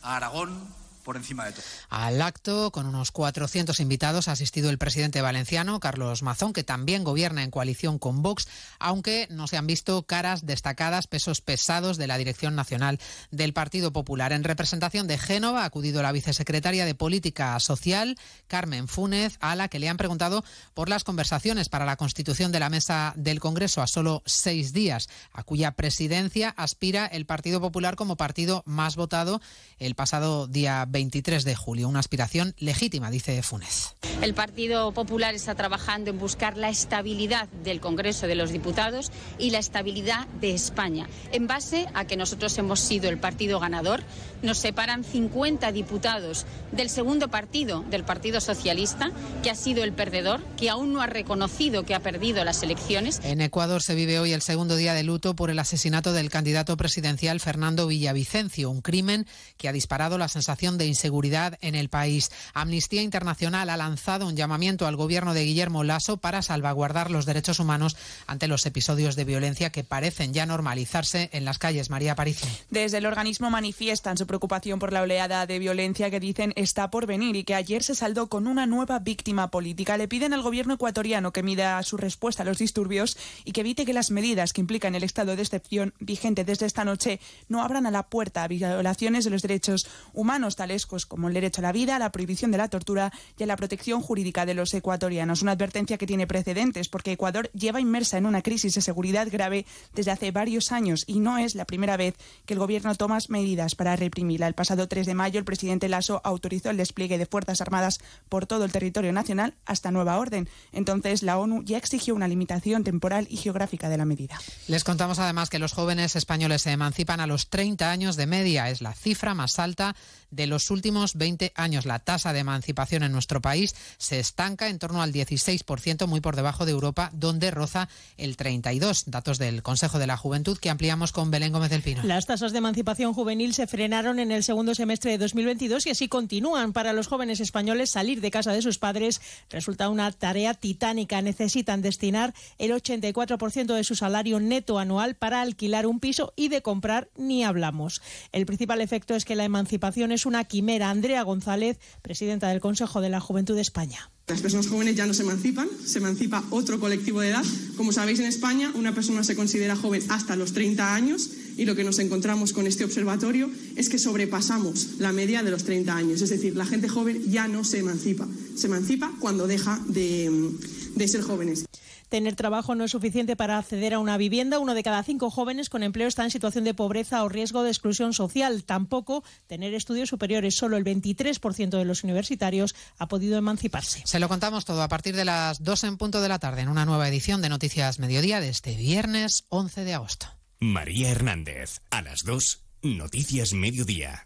a Aragón por encima de todo.
Al acto, con unos 400 invitados, ha asistido el presidente valenciano, Carlos Mazón, que también gobierna en coalición con Vox, aunque no se han visto caras destacadas, pesos pesados de la dirección nacional del Partido Popular. En representación de Génova ha acudido la vicesecretaria de Política Social, Carmen Fúnez, a la que le han preguntado por las conversaciones para la constitución de la mesa del Congreso a solo seis días, a cuya presidencia aspira el Partido Popular como partido más votado el pasado día 23 de julio. Una aspiración legítima, dice Funes.
El Partido Popular está trabajando en buscar la estabilidad del Congreso de los Diputados y la estabilidad de España, en base a que nosotros hemos sido el partido ganador. Nos separan 50 diputados del segundo partido, del Partido Socialista, que ha sido el perdedor, que aún no ha reconocido que ha perdido las elecciones.
En Ecuador se vive hoy el segundo día de luto por el asesinato del candidato presidencial Fernando Villavicencio, un crimen que ha disparado la sensación de inseguridad en el país. Amnistía Internacional ha lanzado un llamamiento al gobierno de Guillermo Lasso para salvaguardar los derechos humanos ante los episodios de violencia que parecen ya normalizarse en las calles. María Aparicio.
Desde el organismo manifiestan su preocupación por la oleada de violencia que dicen está por venir y que ayer se saldó con una nueva víctima política. Le piden al gobierno ecuatoriano que mida su respuesta a los disturbios y que evite que las medidas que implican el estado de excepción vigente desde esta noche no abran a la puerta a violaciones de los derechos humanos, tal pues como el derecho a la vida, la prohibición de la tortura y a la protección jurídica de los ecuatorianos. Una advertencia que tiene precedentes porque Ecuador lleva inmersa en una crisis de seguridad grave desde hace varios años y no es la primera vez que el gobierno toma medidas para reprimirla. El pasado 3 de mayo el presidente Lasso autorizó el despliegue de Fuerzas Armadas por todo el territorio nacional hasta nueva orden. Entonces la ONU ya exigió una limitación temporal y geográfica de la medida.
Les contamos además que los jóvenes españoles se emancipan a los 30 años de media. Es la cifra más alta de los últimos 20 años. La tasa de emancipación en nuestro país se estanca en torno al 16%, muy por debajo de Europa, donde roza el 32%. Datos del Consejo de la Juventud que ampliamos con Belén Gómez del Pino.
Las tasas de emancipación juvenil se frenaron en el segundo semestre de 2022 y así continúan. Para los jóvenes españoles, salir de casa de sus padres resulta una tarea titánica. Necesitan destinar el 84% de su salario neto anual para alquilar un piso y de comprar ni hablamos. El principal efecto es que la emancipación es es una quimera. Andrea González, presidenta del Consejo de la Juventud de España.
Las personas jóvenes ya no se emancipan, se emancipa otro colectivo de edad. Como sabéis, en España una persona se considera joven hasta los 30 años y lo que nos encontramos con este observatorio es que sobrepasamos la media de los 30 años. Es decir, la gente joven ya no se emancipa, se emancipa cuando deja de, de ser jóvenes.
Tener trabajo no es suficiente para acceder a una vivienda. Uno de cada cinco jóvenes con empleo está en situación de pobreza o riesgo de exclusión social. Tampoco tener estudios superiores. Solo el 23% de los universitarios ha podido emanciparse.
Se lo contamos todo a partir de las 2 en punto de la tarde en una nueva edición de Noticias Mediodía de este viernes 11 de agosto.
María Hernández, a las 2, Noticias Mediodía.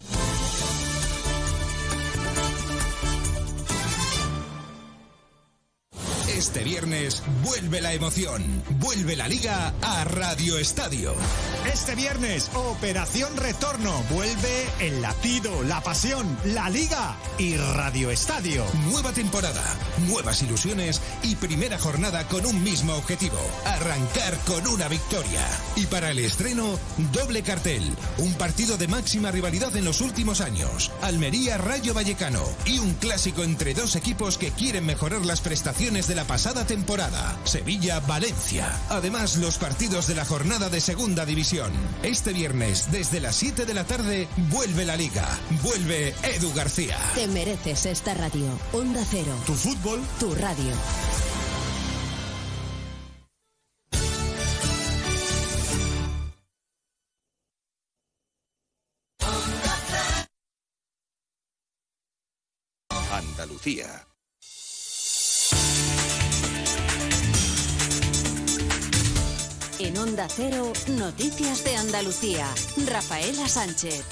Este viernes vuelve la emoción, vuelve la liga a Radio Estadio.
Este viernes, Operación Retorno, vuelve el latido, la pasión, la liga y Radio Estadio.
Nueva temporada, nuevas ilusiones y primera jornada con un mismo objetivo, arrancar con una victoria. Y para el estreno, doble cartel, un partido de máxima rivalidad en los últimos años, Almería Rayo Vallecano y un clásico entre dos equipos que quieren mejorar las prestaciones de la pasada temporada, Sevilla-Valencia. Además, los partidos de la jornada de Segunda División. Este viernes, desde las 7 de la tarde, vuelve la Liga. Vuelve Edu García.
Te mereces esta radio. Onda Cero.
Tu fútbol.
Tu radio.
Andalucía.
Onda Cero, Noticias de Andalucía. Rafaela Sánchez.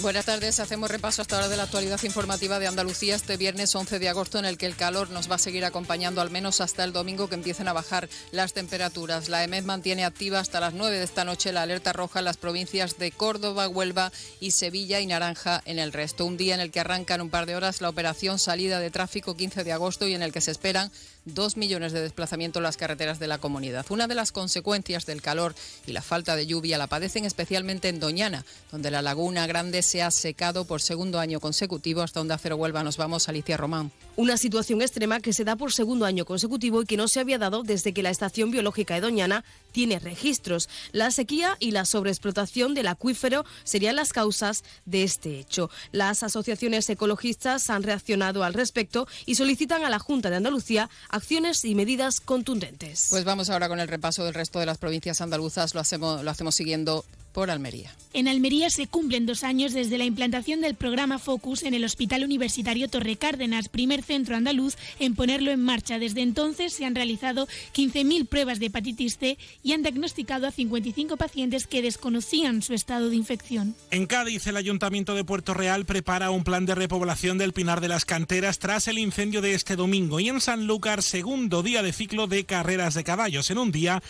Buenas tardes, hacemos repaso hasta ahora de la actualidad informativa de Andalucía este viernes 11 de agosto en el que el calor nos va a seguir acompañando al menos hasta el domingo que empiecen a bajar las temperaturas. La EMED mantiene activa hasta las 9 de esta noche la alerta roja en las provincias de Córdoba, Huelva y Sevilla y Naranja en el resto. Un día en el que arranca en un par de horas la operación salida de tráfico 15 de agosto y en el que se esperan dos millones de desplazamientos en las carreteras de la comunidad. Una de las consecuencias del calor y la falta de lluvia la padecen especialmente en Doñana, donde la laguna grande se ha secado por segundo año consecutivo. Hasta donde Cero Huelva nos vamos, Alicia Román.
Una situación extrema que se da por segundo año consecutivo y que no se había dado desde que la Estación Biológica de Doñana tiene registros. La sequía y la sobreexplotación del acuífero serían las causas de este hecho. Las asociaciones ecologistas han reaccionado al respecto y solicitan a la Junta de Andalucía acciones y medidas contundentes.
Pues vamos ahora con el repaso del resto de las provincias andaluzas. Lo hacemos, lo hacemos siguiendo por Almería.
En Almería se cumplen dos años desde la implantación del programa Focus en el Hospital Universitario Torre Cárdenas, primer centro andaluz en ponerlo en marcha. Desde entonces se han realizado 15.000 pruebas de hepatitis C y han diagnosticado a 55 pacientes que desconocían su estado de infección.
En Cádiz, el Ayuntamiento de Puerto Real prepara un plan de repoblación del Pinar de las Canteras tras el incendio de este domingo. Y en Sanlúcar, segundo día de ciclo de carreras de caballos, en un día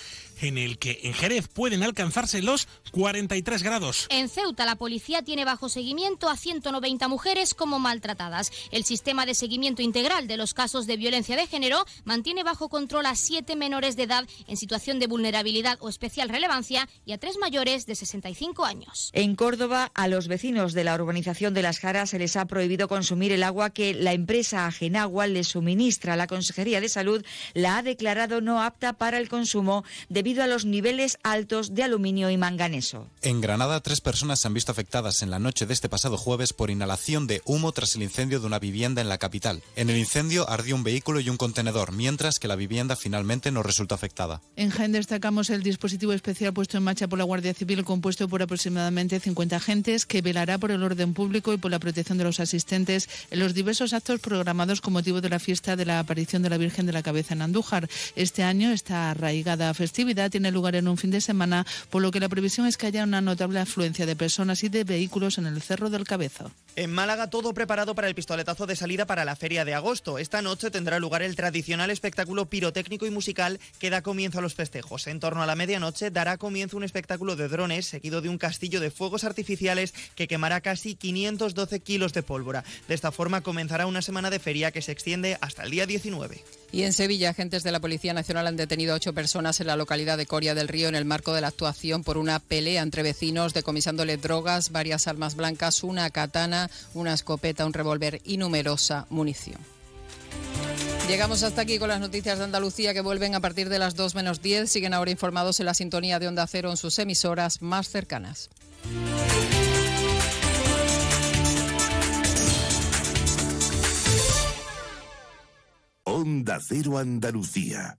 en el que en Jerez pueden alcanzarse los 43 grados.
En Ceuta, la policía tiene bajo seguimiento a 190 mujeres como maltratadas. El sistema de seguimiento integral de los casos de violencia de género mantiene bajo control a siete menores de edad en situación de vulnerabilidad o especial relevancia y a tres mayores de 65 años.
En Córdoba, a los vecinos de la urbanización de Las Jaras se les ha prohibido consumir el agua que la empresa Agenagua les suministra. La Consejería de Salud la ha declarado no apta para el consumo de debido a los niveles altos de aluminio y manganeso.
En Granada, tres personas se han visto afectadas en la noche de este pasado jueves por inhalación de humo tras el incendio de una vivienda en la capital. En el incendio ardió un vehículo y un contenedor, mientras que la vivienda finalmente no resultó afectada.
En Jaén destacamos el dispositivo especial puesto en marcha por la Guardia Civil, compuesto por aproximadamente 50 agentes, que velará por el orden público y por la protección de los asistentes en los diversos actos programados con motivo de la fiesta de la aparición de la Virgen de la Cabeza en Andújar. Este año esta arraigada festividad tiene lugar en un fin de semana, por lo que la previsión es que haya una notable afluencia de personas y de vehículos en el Cerro del Cabezo.
En Málaga todo preparado para el pistoletazo de salida para la feria de agosto. Esta noche tendrá lugar el tradicional espectáculo pirotécnico y musical que da comienzo a los festejos. En torno a la medianoche dará comienzo un espectáculo de drones seguido de un castillo de fuegos artificiales que quemará casi 512 kilos de pólvora. De esta forma comenzará una semana de feria que se extiende hasta el día 19.
Y en Sevilla, agentes de la Policía Nacional han detenido a ocho personas en la localidad de Coria del Río en el marco de la actuación por una pelea entre vecinos, decomisándole drogas, varias armas blancas, una katana, una escopeta, un revólver y numerosa munición. Llegamos hasta aquí con las noticias de Andalucía que vuelven a partir de las 2 menos 10. Siguen ahora informados en la sintonía de Onda Cero en sus emisoras más cercanas.
Onda Cero Andalucía.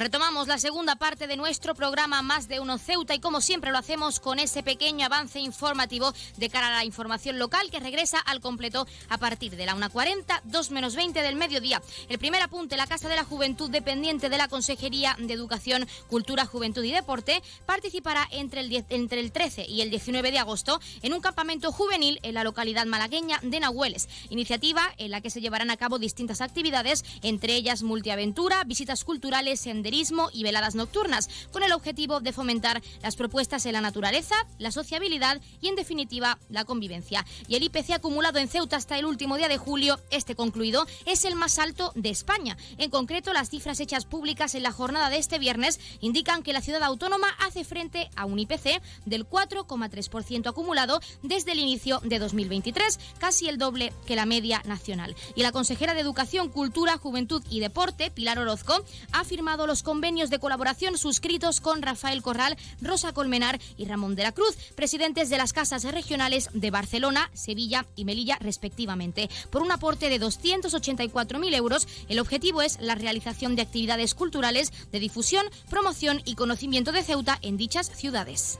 Retomamos la segunda parte de nuestro programa Más de Uno Ceuta y como siempre lo hacemos con ese pequeño avance informativo de cara a la información local que regresa al completo a partir de la 1.40, 2 menos 20 del mediodía. El primer apunte, la Casa de la Juventud dependiente de la Consejería de Educación, Cultura, Juventud y Deporte participará entre el, 10 entre el 13 y el 19 de agosto en un campamento juvenil en la localidad malagueña de Nahueles. Iniciativa en la que se llevarán a cabo distintas actividades, entre ellas multiaventura, visitas culturales, senderismo y veladas nocturnas, con el objetivo de fomentar las propuestas en la naturaleza, la sociabilidad y, en definitiva, la convivencia. Y el IPC acumulado en Ceuta hasta el último día de julio, este concluido, es el más alto de España. En concreto, las cifras hechas públicas en la jornada de este viernes indican que la ciudad autónoma hace frente a un IPC del 4,3% acumulado desde el inicio de 2023, casi el doble que la media nacional. Y la consejera de Educación, Cultura, Juventud y Deporte, Pilar Orozco, ha firmado los convenios de colaboración suscritos con Rafael Corral, Rosa Colmenar y Ramón de la Cruz, presidentes de las casas regionales de Barcelona, Sevilla y Melilla, respectivamente. Por un aporte de 284.000 euros, el objetivo es la realización de actividades culturales de difusión, promoción y conocimiento de Ceuta en dichas ciudades.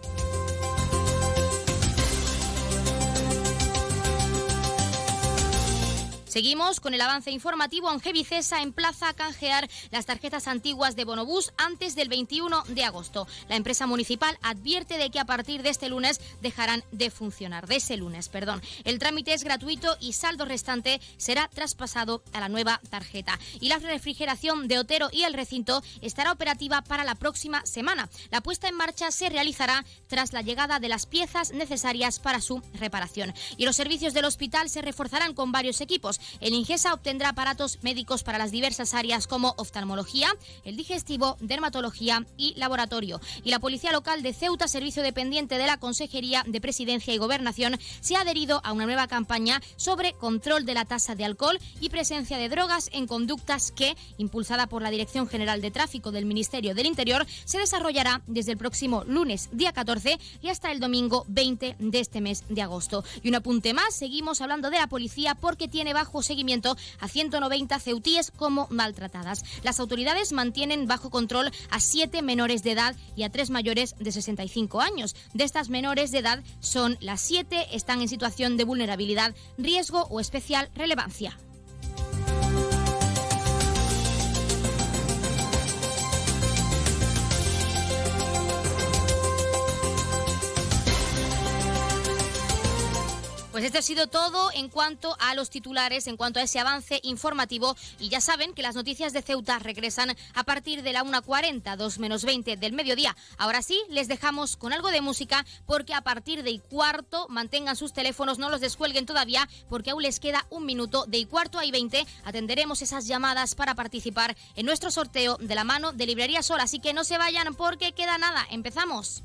Seguimos con el avance informativo. Angevicesa emplaza a canjear las tarjetas antiguas de Bonobús antes del 21 de agosto. La empresa municipal advierte de que a partir de este lunes dejarán de funcionar. De ese lunes, perdón. El trámite es gratuito y saldo restante será traspasado a la nueva tarjeta. Y la refrigeración de Otero y el recinto estará operativa para la próxima semana. La puesta en marcha se realizará tras la llegada de las piezas necesarias para su reparación. Y los servicios del hospital se reforzarán con varios equipos. El Ingesa obtendrá aparatos médicos para las diversas áreas como oftalmología, el digestivo, dermatología y laboratorio. Y la Policía Local de Ceuta, servicio dependiente de la Consejería de Presidencia y Gobernación, se ha adherido a una nueva campaña sobre control de la tasa de alcohol y presencia de drogas en conductas que, impulsada por la Dirección General de Tráfico del Ministerio del Interior, se desarrollará desde el próximo lunes día 14 y hasta el domingo 20 de este mes de agosto. Y un apunte más, seguimos hablando de la policía porque tiene bajo seguimiento a 190 ceutíes como maltratadas. Las autoridades mantienen bajo control a siete menores de edad y a tres mayores de 65 años. De estas menores de edad son las siete, están en situación de vulnerabilidad, riesgo o especial relevancia. Pues esto ha sido todo en cuanto a los titulares, en cuanto a ese avance informativo. Y ya saben que las noticias de Ceuta regresan a partir de la 1.40, 2 menos 20 del mediodía. Ahora sí, les dejamos con algo de música porque a partir de y cuarto mantengan sus teléfonos, no los descuelguen todavía porque aún les queda un minuto. De y cuarto a y 20 atenderemos esas llamadas para participar en nuestro sorteo de la mano de Librería Sol. Así que no se vayan porque queda nada. Empezamos.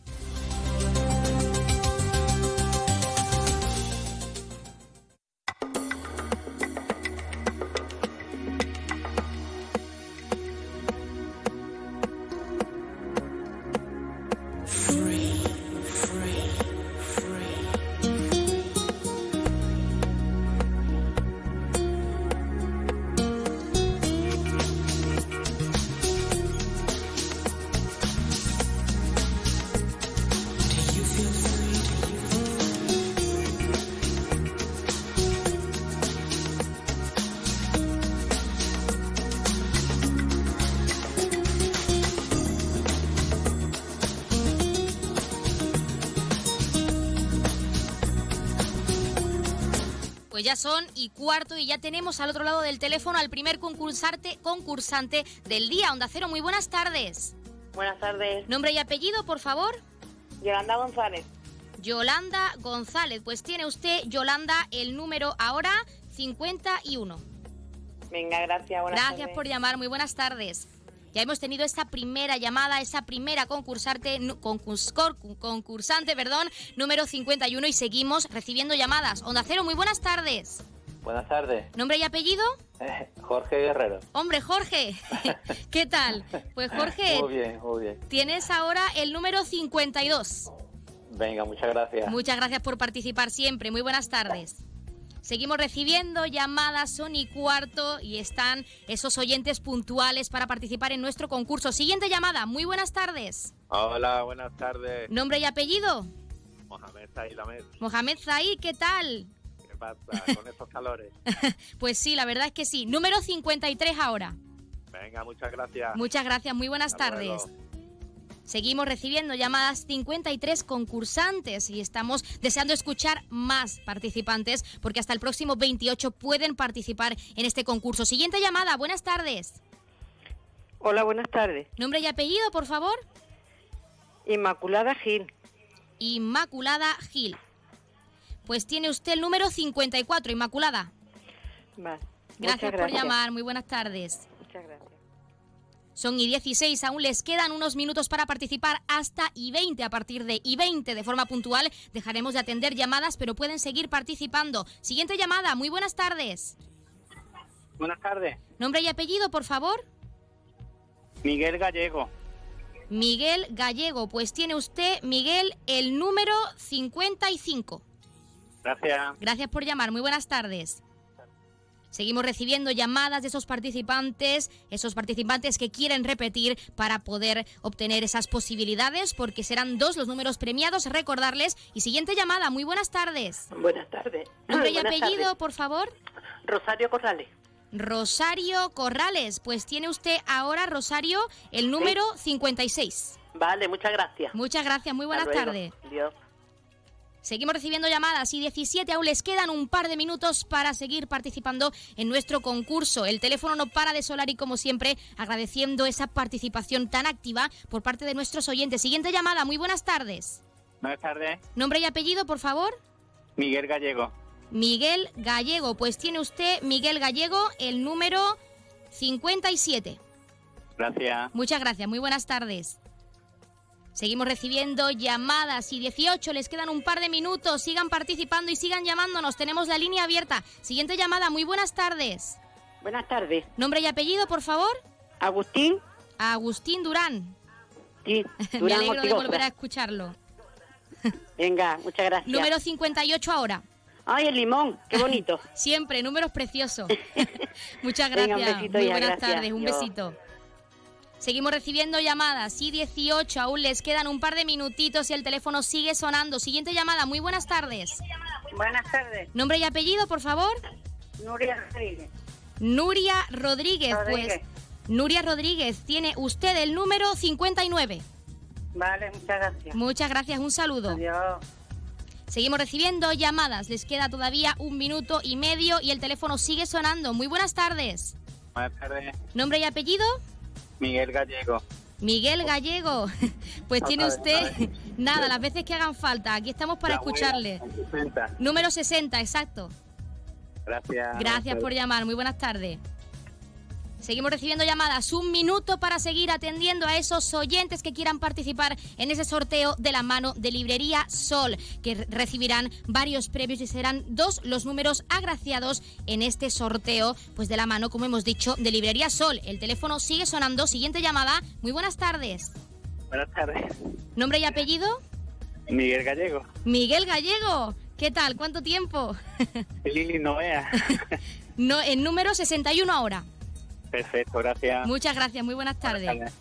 Son y cuarto y ya tenemos al otro lado del teléfono al primer concursante, concursante del día. Onda Cero, muy buenas tardes.
Buenas tardes.
Nombre y apellido, por favor.
Yolanda González.
Yolanda González. Pues tiene usted, Yolanda, el número ahora 51.
Venga, gracias. Buenas
Gracias
tardes.
por llamar. Muy buenas tardes. Ya hemos tenido esta primera llamada, esa primera concursante, nu- concurs- cor- concursante, perdón, número 51 y seguimos recibiendo llamadas. Onda Cero, muy buenas tardes.
Buenas tardes.
¿Nombre y apellido? <laughs>
Jorge Guerrero.
Hombre, Jorge, <laughs> ¿qué tal? Pues Jorge,
Muy bien, muy bien.
tienes ahora el número 52.
Venga, muchas gracias.
Muchas gracias por participar siempre. Muy buenas tardes. Seguimos recibiendo llamadas, son y cuarto, y están esos oyentes puntuales para participar en nuestro concurso. Siguiente llamada, muy buenas tardes.
Hola, buenas tardes.
¿Nombre y apellido?
Mohamed Said Ahmed.
Mohamed Zaid, ¿qué tal?
¿Qué pasa con estos calores? <laughs>
Pues sí, la verdad es que sí. Número 53 ahora.
Venga, muchas gracias.
Muchas gracias, muy buenas
Hasta
tardes.
luego.
Seguimos recibiendo llamadas 53 concursantes y estamos deseando escuchar más participantes porque hasta el próximo 28 pueden participar en este concurso. Siguiente llamada, buenas tardes.
Hola, buenas tardes.
Nombre y apellido, por favor.
Inmaculada Gil.
Inmaculada Gil. Pues tiene usted el número 54, Inmaculada.
Vale.
Gracias,
Muchas
por llamar, muy buenas tardes.
Muchas gracias.
Son y 16, aún les quedan unos minutos para participar hasta y 20. A partir de y 20 de forma puntual dejaremos de atender llamadas, pero pueden seguir participando. Siguiente llamada, muy buenas tardes.
Buenas tardes.
Nombre y apellido, por favor.
Miguel Gallego.
Miguel Gallego, pues tiene usted, Miguel, el número 55.
Gracias.
Gracias por llamar, muy buenas tardes. Seguimos recibiendo llamadas de esos participantes, esos participantes que quieren repetir para poder obtener esas posibilidades, porque serán dos los números premiados. Recordarles. Y siguiente llamada, muy buenas tardes.
Buenas tardes. <clears throat>
Nombre y apellido,
tardes.
por favor.
Rosario Corrales.
Rosario Corrales, pues tiene usted ahora, Rosario, el número 56.
Vale, muchas gracias.
Muchas gracias, muy buenas tardes.
Adiós.
Seguimos recibiendo llamadas y 17 aún les quedan un par de minutos para seguir participando en nuestro concurso. El teléfono no para de solar y como siempre agradeciendo esa participación tan activa por parte de nuestros oyentes. Siguiente llamada, muy buenas tardes.
Buenas tardes.
Nombre y apellido, por favor.
Miguel Gallego.
Miguel Gallego, pues tiene usted, Miguel Gallego, el número 57.
Gracias.
Muchas gracias, muy buenas tardes. Seguimos recibiendo llamadas y 18, les quedan un par de minutos. Sigan participando y sigan llamándonos. Tenemos la línea abierta. Siguiente llamada, muy buenas tardes.
Buenas tardes.
Nombre y apellido, por favor.
Agustín.
Agustín Durán.
Sí, <laughs>
Me alegro de volver a escucharlo.
Venga, muchas gracias.
Número 58 ahora.
Ay, el limón, qué bonito. <laughs>
Siempre, números preciosos. <laughs> Muchas
Venga,
gracias.
un besito,
Muy buenas
gracias.
tardes, un besito. Seguimos recibiendo llamadas. Sí, 18, aún les quedan un par de minutitos y el teléfono sigue sonando. Siguiente llamada, muy buenas tardes.
Buenas tardes.
Nombre y apellido, por favor.
Nuria Rodríguez.
Nuria Rodríguez,
Rodríguez.
pues. Nuria Rodríguez, tiene usted el número 59.
Vale, muchas gracias.
Muchas gracias, un saludo.
Adiós.
Seguimos recibiendo llamadas. Les queda todavía un minuto y medio y el teléfono sigue sonando. Muy buenas tardes.
Buenas tardes.
Nombre y apellido.
Miguel Gallego.
Miguel Gallego. <laughs> Pues tiene usted <laughs> nada, las veces que hagan falta. Aquí estamos para escucharle.
60.
Número 60, exacto.
Gracias.
Gracias por llamar. Muy buenas tardes. Seguimos recibiendo llamadas. Un minuto para seguir atendiendo a esos oyentes que quieran participar en ese sorteo de la mano de Librería Sol, que re- recibirán varios premios y serán dos los números agraciados en este sorteo, pues de la mano, como hemos dicho, de Librería Sol. El teléfono sigue sonando. Siguiente llamada. Muy buenas tardes.
Buenas tardes.
¿Nombre y apellido?
Miguel Gallego.
Miguel Gallego. ¿Qué tal? ¿Cuánto tiempo?
Sí, no vea. <laughs>
No, el número 61 ahora.
Perfecto, gracias.
Muchas gracias, muy buenas tardes.
tardes.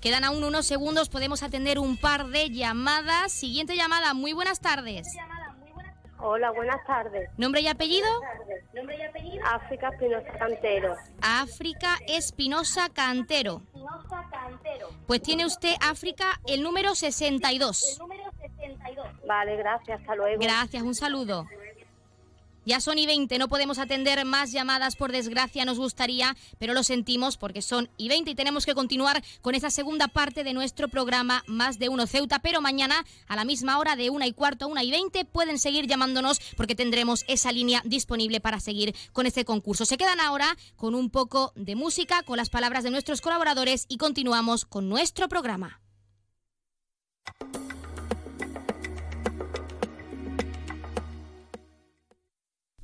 Quedan aún unos segundos, podemos atender un par de llamadas. Siguiente llamada, muy buenas tardes.
Hola, buenas tardes.
¿Nombre y apellido?
Nombre y apellido. África Espinosa Cantero.
África Espinosa Cantero. Pues tiene usted, África, el número 62.
Vale, gracias, hasta luego.
Gracias, un saludo. Ya son y 20, no podemos atender más llamadas, por desgracia nos gustaría, pero lo sentimos porque son y 20 y tenemos que continuar con esa segunda parte de nuestro programa Más de Uno Ceuta, pero mañana a la misma hora de una y cuarto a una y 20 pueden seguir llamándonos porque tendremos esa línea disponible para seguir con este concurso. Se quedan ahora con un poco de música, con las palabras de nuestros colaboradores y continuamos con nuestro programa.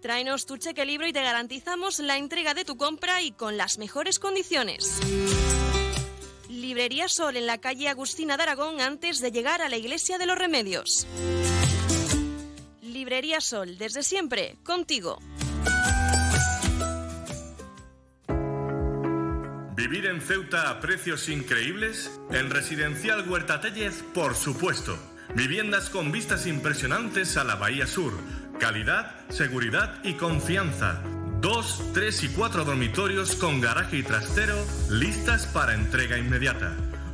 Tráenos tu cheque libro y te garantizamos la entrega de tu compra y con las mejores condiciones. Librería Sol en la calle Agustina de Aragón antes de llegar a la Iglesia de los Remedios. Librería Sol, desde siempre, contigo.
¿Vivir en Ceuta a precios increíbles? En Residencial Huerta Tellez, por supuesto. Viviendas con vistas impresionantes a la Bahía Sur. Calidad, seguridad y confianza. Dos, tres y cuatro dormitorios con garaje y trastero listas para entrega inmediata.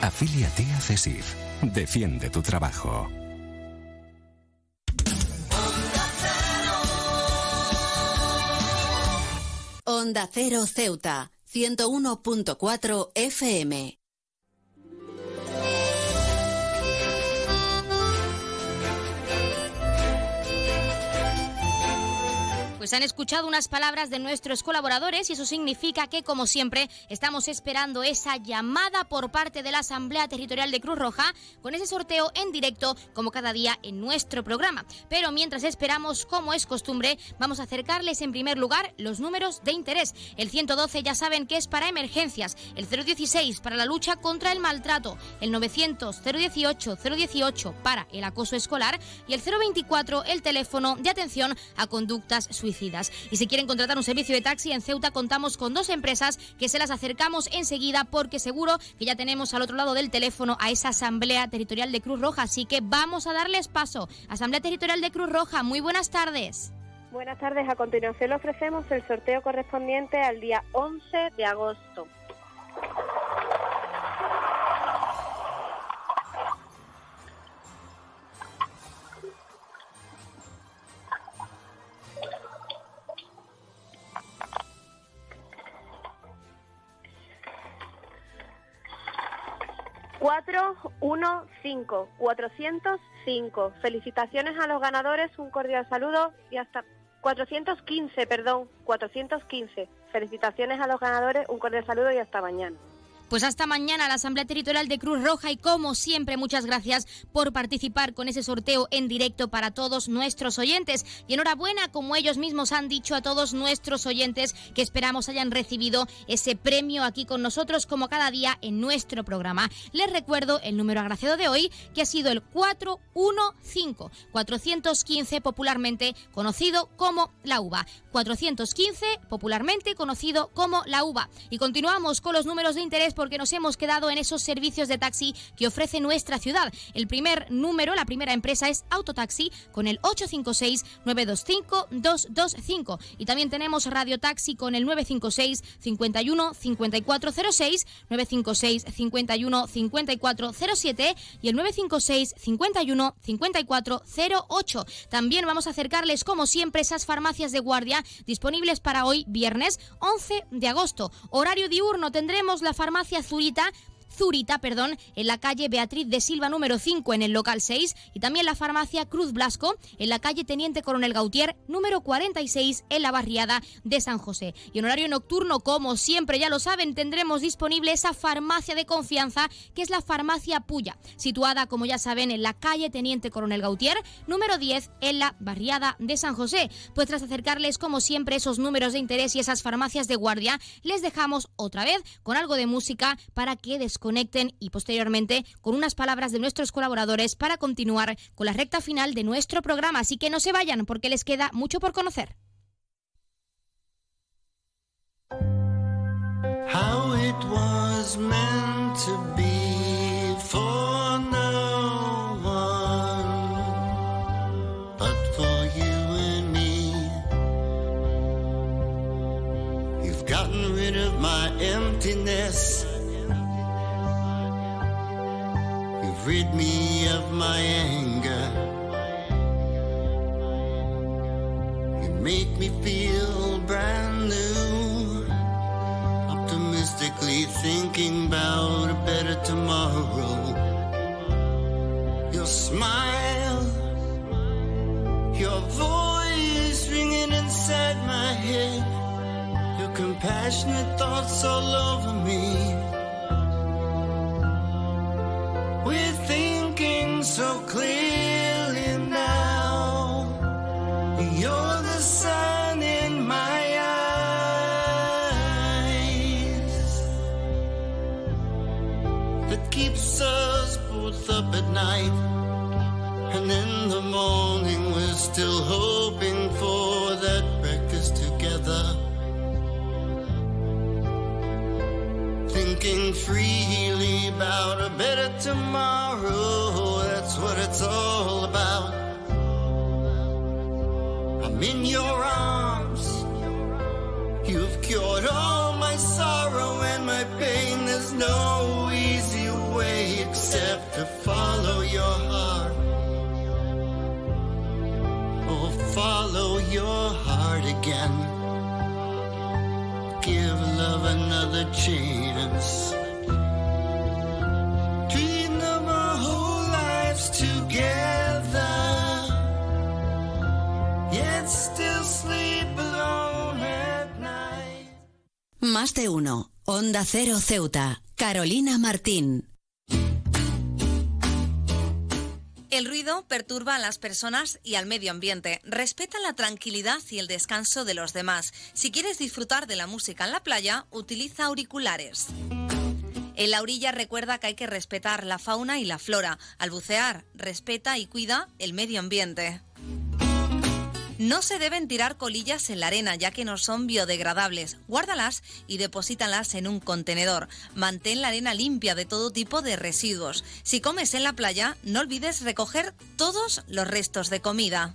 Afíliate a CESIF. Defiende tu trabajo.
Onda Cero Ceuta, 101.4 FM.
Pues han escuchado unas palabras de nuestros colaboradores y eso significa que, como siempre, estamos esperando esa llamada por parte de la Asamblea Territorial de Cruz Roja con ese sorteo en directo, como cada día en nuestro programa. Pero mientras esperamos, como es costumbre, vamos a acercarles en primer lugar los números de interés. El 112 ya saben que es para emergencias, el 016 para la lucha contra el maltrato, el 900 018 018 para el acoso escolar y el 024 el teléfono de atención a conductas suicidas. Y si quieren contratar un servicio de taxi en Ceuta, contamos con dos empresas que se las acercamos enseguida porque seguro que ya tenemos al otro lado del teléfono a esa Asamblea Territorial de Cruz Roja. Así que vamos a darles paso. Asamblea Territorial de Cruz Roja, muy buenas tardes.
Buenas tardes. A continuación le ofrecemos el sorteo correspondiente al día 11 de agosto. Cuatro, uno, cinco, cuatrocientos cinco. Felicitaciones a los ganadores, un cordial saludo y hasta 415, perdón, 415. Felicitaciones a los ganadores, un cordial saludo y hasta mañana.
Pues hasta mañana la Asamblea Territorial de Cruz Roja y como siempre muchas gracias por participar con ese sorteo en directo para todos nuestros oyentes y enhorabuena como ellos mismos han dicho a todos nuestros oyentes que esperamos hayan recibido ese premio aquí con nosotros como cada día en nuestro programa. Les recuerdo el número agraciado de hoy que ha sido el 415 415 popularmente conocido como la uva. 415 popularmente conocido como la uva y continuamos con los números de interés porque nos hemos quedado en esos servicios de taxi que ofrece nuestra ciudad. El primer número, la primera empresa es Autotaxi con el 856-925-225. Y también tenemos Radio Taxi con el 956 51 5406, 956 51 5407 y el 956 51 5408. También vamos a acercarles, como siempre, esas farmacias de guardia disponibles para hoy, viernes 11 de agosto. Horario diurno tendremos la farmacia Zurita Zurita, perdón, en la calle Beatriz de Silva número 5 en el local 6 y también la farmacia Cruz Blasco en la calle Teniente Coronel Gautier número 46 en la barriada de San José. Y en horario nocturno, como siempre ya lo saben, tendremos disponible esa farmacia de confianza que es la farmacia Puya, situada como ya saben en la calle Teniente Coronel Gautier número 10 en la barriada de San José. Pues tras acercarles como siempre esos números de interés y esas farmacias de guardia, les dejamos otra vez con algo de música para que descubran desconecten y posteriormente con unas palabras de nuestros colaboradores para continuar con la recta final de nuestro programa. Así que no se vayan porque les queda mucho por conocer.
How was meant to be for no one but for you and me. You've gotten rid of my emptiness. Rid me of my anger. You make me feel brand new. Optimistically thinking about a better tomorrow. Your smile, your voice ringing inside my head, your compassionate thoughts all over me. So clearly now. You're the sun in my eyes that keeps us both up at night. And in the morning, we're still hoping for that breakfast together. Thinking freely about a better tomorrow, that's what it's all about. I'm in your arms. You've cured all my sorrow and my pain. There's no easy way except to follow your heart. Oh, follow your heart again. Give love another chance.
Más de uno. Onda Cero Ceuta. Carolina Martín.
El ruido perturba a las personas y al medio ambiente. Respeta la tranquilidad y el descanso de los demás. Si quieres disfrutar de la música en la playa, utiliza auriculares. En la orilla recuerda que hay que respetar la fauna y la flora. Al bucear, respeta y cuida el medio ambiente. No se deben tirar colillas en la arena ya que no son biodegradables. Guárdalas y deposítalas en un contenedor. Mantén la arena limpia de todo tipo de residuos. Si comes en la playa, no olvides recoger todos los restos de comida.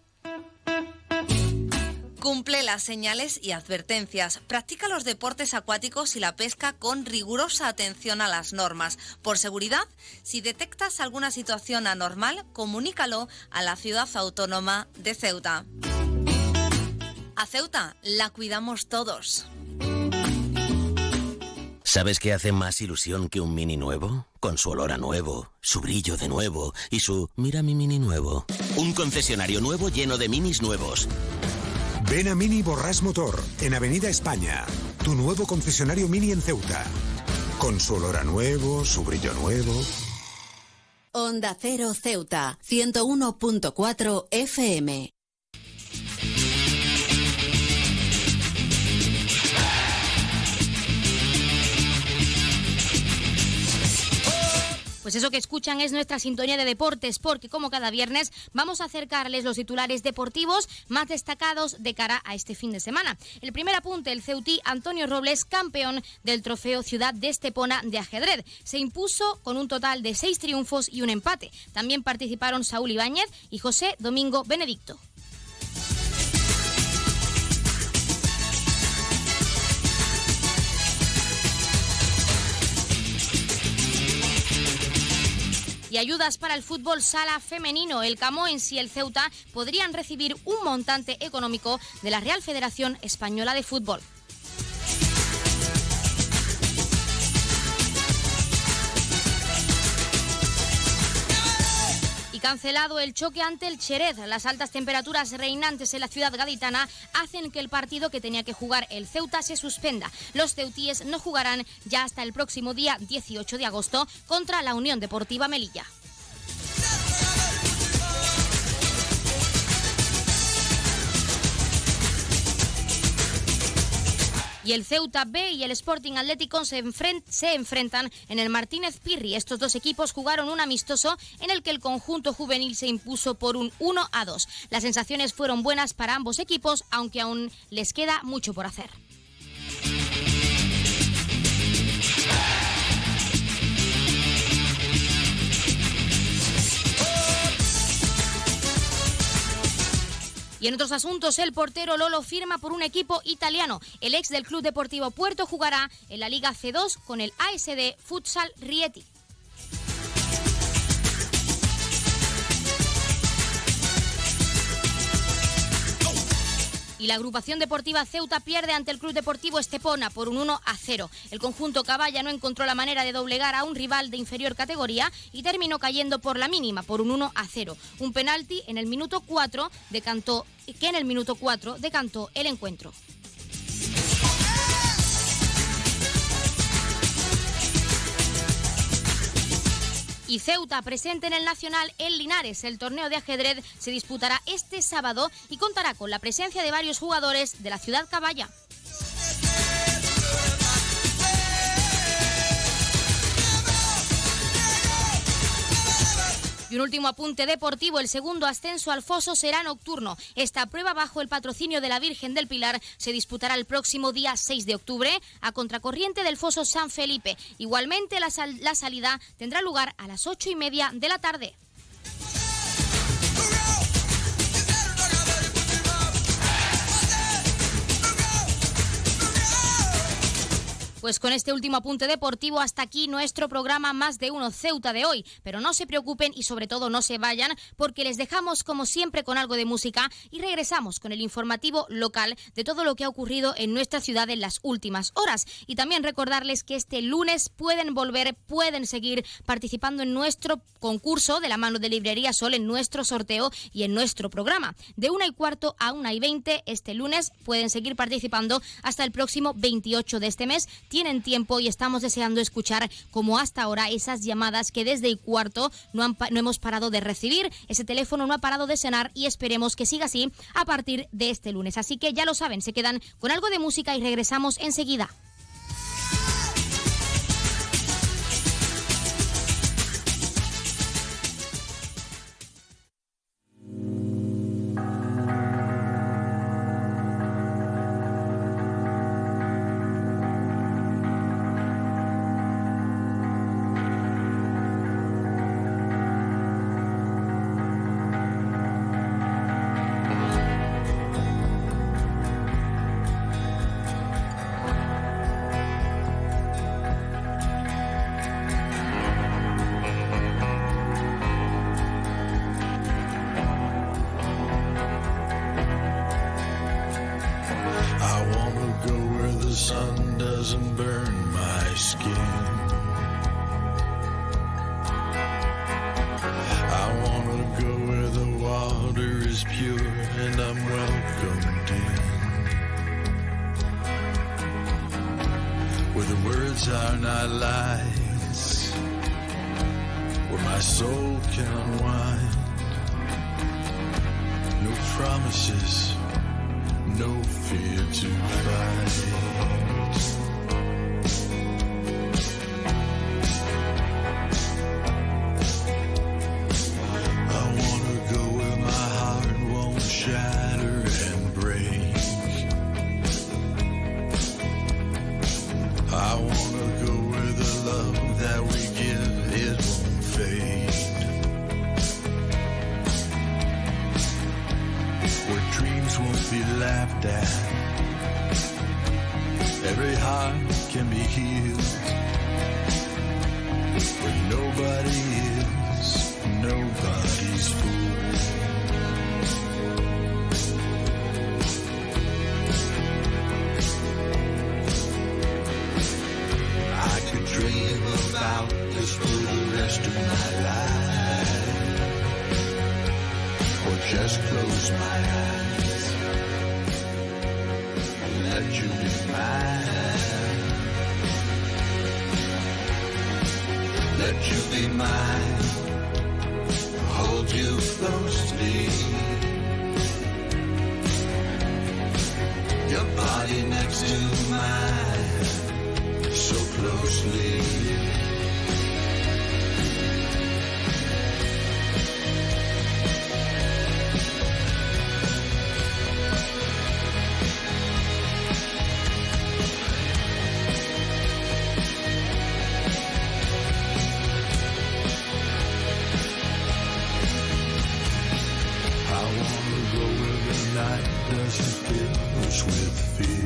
Cumple las señales y advertencias. Practica los deportes acuáticos y la pesca con rigurosa atención a las normas. Por seguridad, si detectas alguna situación anormal, comunícalo a la ciudad autónoma de Ceuta. A Ceuta la cuidamos todos.
¿Sabes qué hace más ilusión que un mini nuevo? Con su olor a nuevo, su brillo de nuevo y su mira mi mini nuevo. Un concesionario nuevo lleno de minis nuevos.
Ven a Mini Borrás Motor, en Avenida España, tu nuevo concesionario Mini en Ceuta. Con su olor a nuevo, su brillo nuevo.
Onda Cero Ceuta, 101.4 FM.
Pues eso que escuchan es nuestra sintonía de deportes, porque como cada viernes vamos a acercarles los titulares deportivos más destacados de cara a este fin de semana. El primer apunte, el Ceutí Antonio Robles, campeón del trofeo Ciudad de Estepona de ajedrez. Se impuso con un total de seis triunfos y un empate. También participaron Saúl Ibáñez y José Domingo Benedicto. Y ayudas para el fútbol sala femenino. El Camoens y el Ceuta podrían recibir un montante económico de la Real Federación Española de Fútbol. Cancelado el choque ante el Cherez. Las altas temperaturas reinantes en la ciudad gaditana hacen que el partido que tenía que jugar el Ceuta se suspenda. Los ceutíes no jugarán ya hasta el próximo día 18 de agosto contra la Unión Deportiva Melilla. Y el Ceuta B y el Sporting Atlético se, enfrentan en el Martínez Pirri. Estos dos equipos jugaron un amistoso en el que el conjunto juvenil se impuso por un 1 a 2. Las sensaciones fueron buenas para ambos equipos, aunque aún les queda mucho por hacer. Y en otros asuntos, el portero Lolo firma por un equipo italiano. El ex del Club Deportivo Puerto jugará en la Liga C2 con el ASD Futsal Rieti. Y la agrupación deportiva Ceuta pierde ante el Club Deportivo Estepona por un 1 a 0. El conjunto Caballa no encontró la manera de doblegar a un rival de inferior categoría y terminó cayendo por la mínima por un 1 a 0. Un penalti en el minuto 4 decantó que en el minuto 4 decantó el encuentro. Y Ceuta presente en el Nacional en Linares. El torneo de ajedrez se disputará este sábado y contará con la presencia de varios jugadores de la ciudad caballa. Y un último apunte deportivo, el segundo ascenso al foso será nocturno. Esta prueba bajo el patrocinio de la Virgen del Pilar se disputará el próximo día 6 de octubre a contracorriente del foso San Felipe. Igualmente la, la salida tendrá lugar a las ocho y media de la tarde. Pues con este último apunte deportivo, hasta aquí nuestro programa Más de Uno Ceuta de hoy. Pero no se preocupen y sobre todo no se vayan, porque les dejamos como siempre con algo de música y regresamos con el informativo local de todo lo que ha ocurrido en nuestra ciudad en las últimas horas. Y también recordarles que este lunes pueden volver, pueden seguir participando en nuestro concurso de la mano de Librería Sol, en nuestro sorteo y en nuestro programa. De una y cuarto a una y veinte este lunes pueden seguir participando hasta el próximo 28 de este mes tienen tiempo y estamos deseando escuchar como hasta ahora esas llamadas que desde el cuarto no, no hemos parado de recibir. Ese teléfono no ha parado de sonar y esperemos que siga así a partir de este lunes. Así que ya lo saben, se quedan con algo de música y regresamos enseguida.
feel.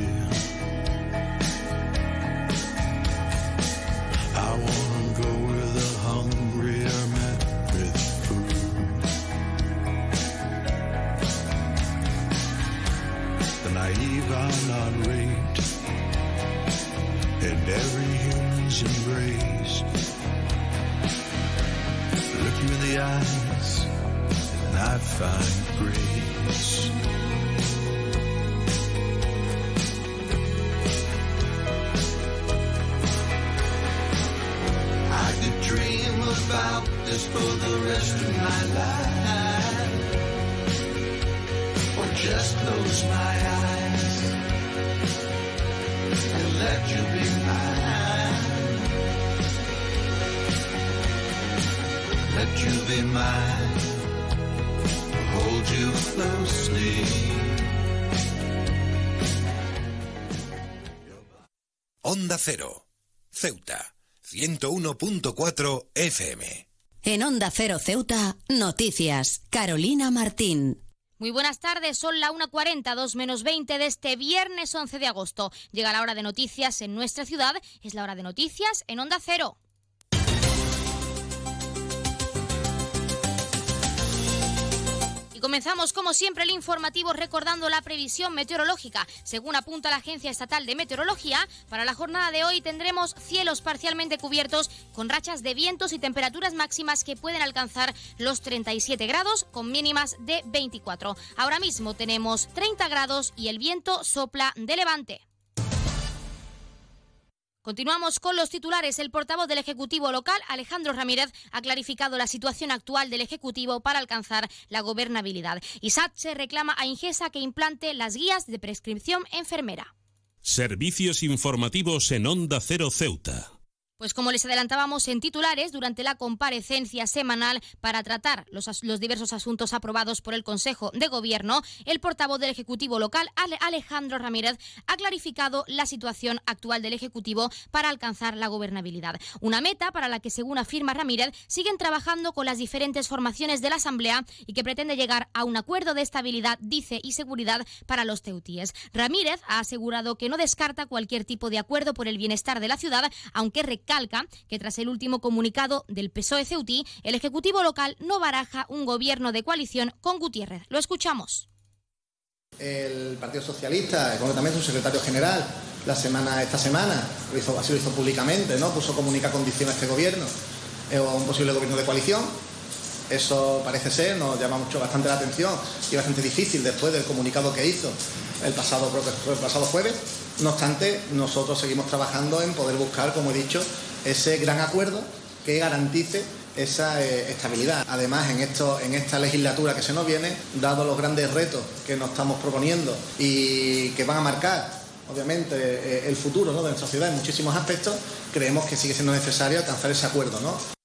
Onda Cero, Ceuta, 101.4 FM.
En Onda Cero Ceuta, noticias. Carolina Martín.
Muy buenas tardes, son la 1.40, 2 menos 20 de este viernes 11 de agosto. Llega la hora de noticias en nuestra ciudad, es la hora de noticias en Onda Cero. Comenzamos, como siempre, el informativo recordando la previsión meteorológica. Según apunta la Agencia Estatal de Meteorología, para la jornada de hoy tendremos cielos parcialmente cubiertos con rachas de vientos y temperaturas máximas que pueden alcanzar los 37 grados con mínimas de 24. Ahora mismo tenemos 30 grados y el viento sopla de levante. Continuamos con los titulares. El portavoz del Ejecutivo local, Alejandro Ramírez, ha clarificado la situación actual del Ejecutivo para alcanzar la gobernabilidad. Y se reclama a Ingesa que implante las guías de prescripción enfermera.
Servicios informativos en Onda Cero Ceuta.
Pues como les adelantábamos en titulares, durante la comparecencia semanal para tratar los, diversos asuntos aprobados por el Consejo de Gobierno, el portavoz del Ejecutivo local, Ale- Alejandro Ramírez, ha clarificado la situación actual del Ejecutivo para alcanzar la gobernabilidad. Una meta para la que, según afirma Ramírez, siguen trabajando con las diferentes formaciones de la Asamblea y que pretende llegar a un acuerdo de estabilidad, dice, y seguridad para los teutíes. Ramírez ha asegurado que no descarta cualquier tipo de acuerdo por el bienestar de la ciudad, aunque recalca que tras el último comunicado del PSOE Ceutí, el Ejecutivo local no baraja un gobierno de coalición con Gutiérrez. Lo escuchamos.
El Partido Socialista, concretamente su secretario general, la semana, esta semana, lo hizo, así lo hizo públicamente, ¿no? Puso como única condición a este gobierno, eh, a un posible gobierno de coalición. Eso parece ser, nos llama mucho bastante la atención y bastante difícil después del comunicado que hizo el pasado, el pasado jueves. No obstante, nosotros seguimos trabajando en poder buscar, como he dicho, ese gran acuerdo que garantice esa eh, estabilidad. Además, en, esto, en esta legislatura que se nos viene, dado los grandes retos que nos estamos proponiendo y que van a marcar, obviamente, eh, el futuro de nuestra ciudad en muchísimos aspectos, creemos que sigue siendo necesario alcanzar ese acuerdo. ¿no?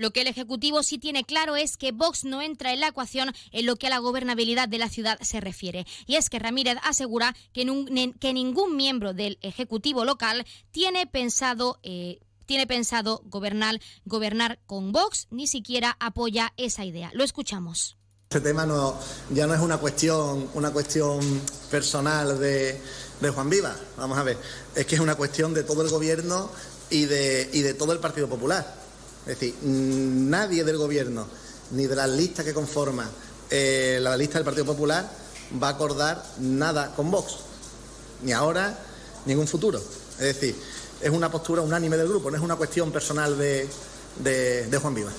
Lo que el Ejecutivo sí tiene claro es que Vox no entra en la ecuación en lo que a la gobernabilidad de la ciudad se refiere. Y es que Ramírez asegura que, ningún miembro del Ejecutivo local tiene pensado... eh, tiene pensado gobernar, gobernar con Vox, ni siquiera apoya esa idea. Lo escuchamos.
Este tema ya no es una cuestión, una cuestión personal de, de Juan Viva, vamos a ver, es que es una cuestión de todo el gobierno y de, y de todo el Partido Popular. Es decir, mm, nadie del gobierno, ni de las listas que conforman eh, la lista del Partido Popular, va a acordar nada con Vox, ni ahora ni en un futuro. Es decir, es una postura unánime del grupo, no es una cuestión personal de, de- Juan Viva.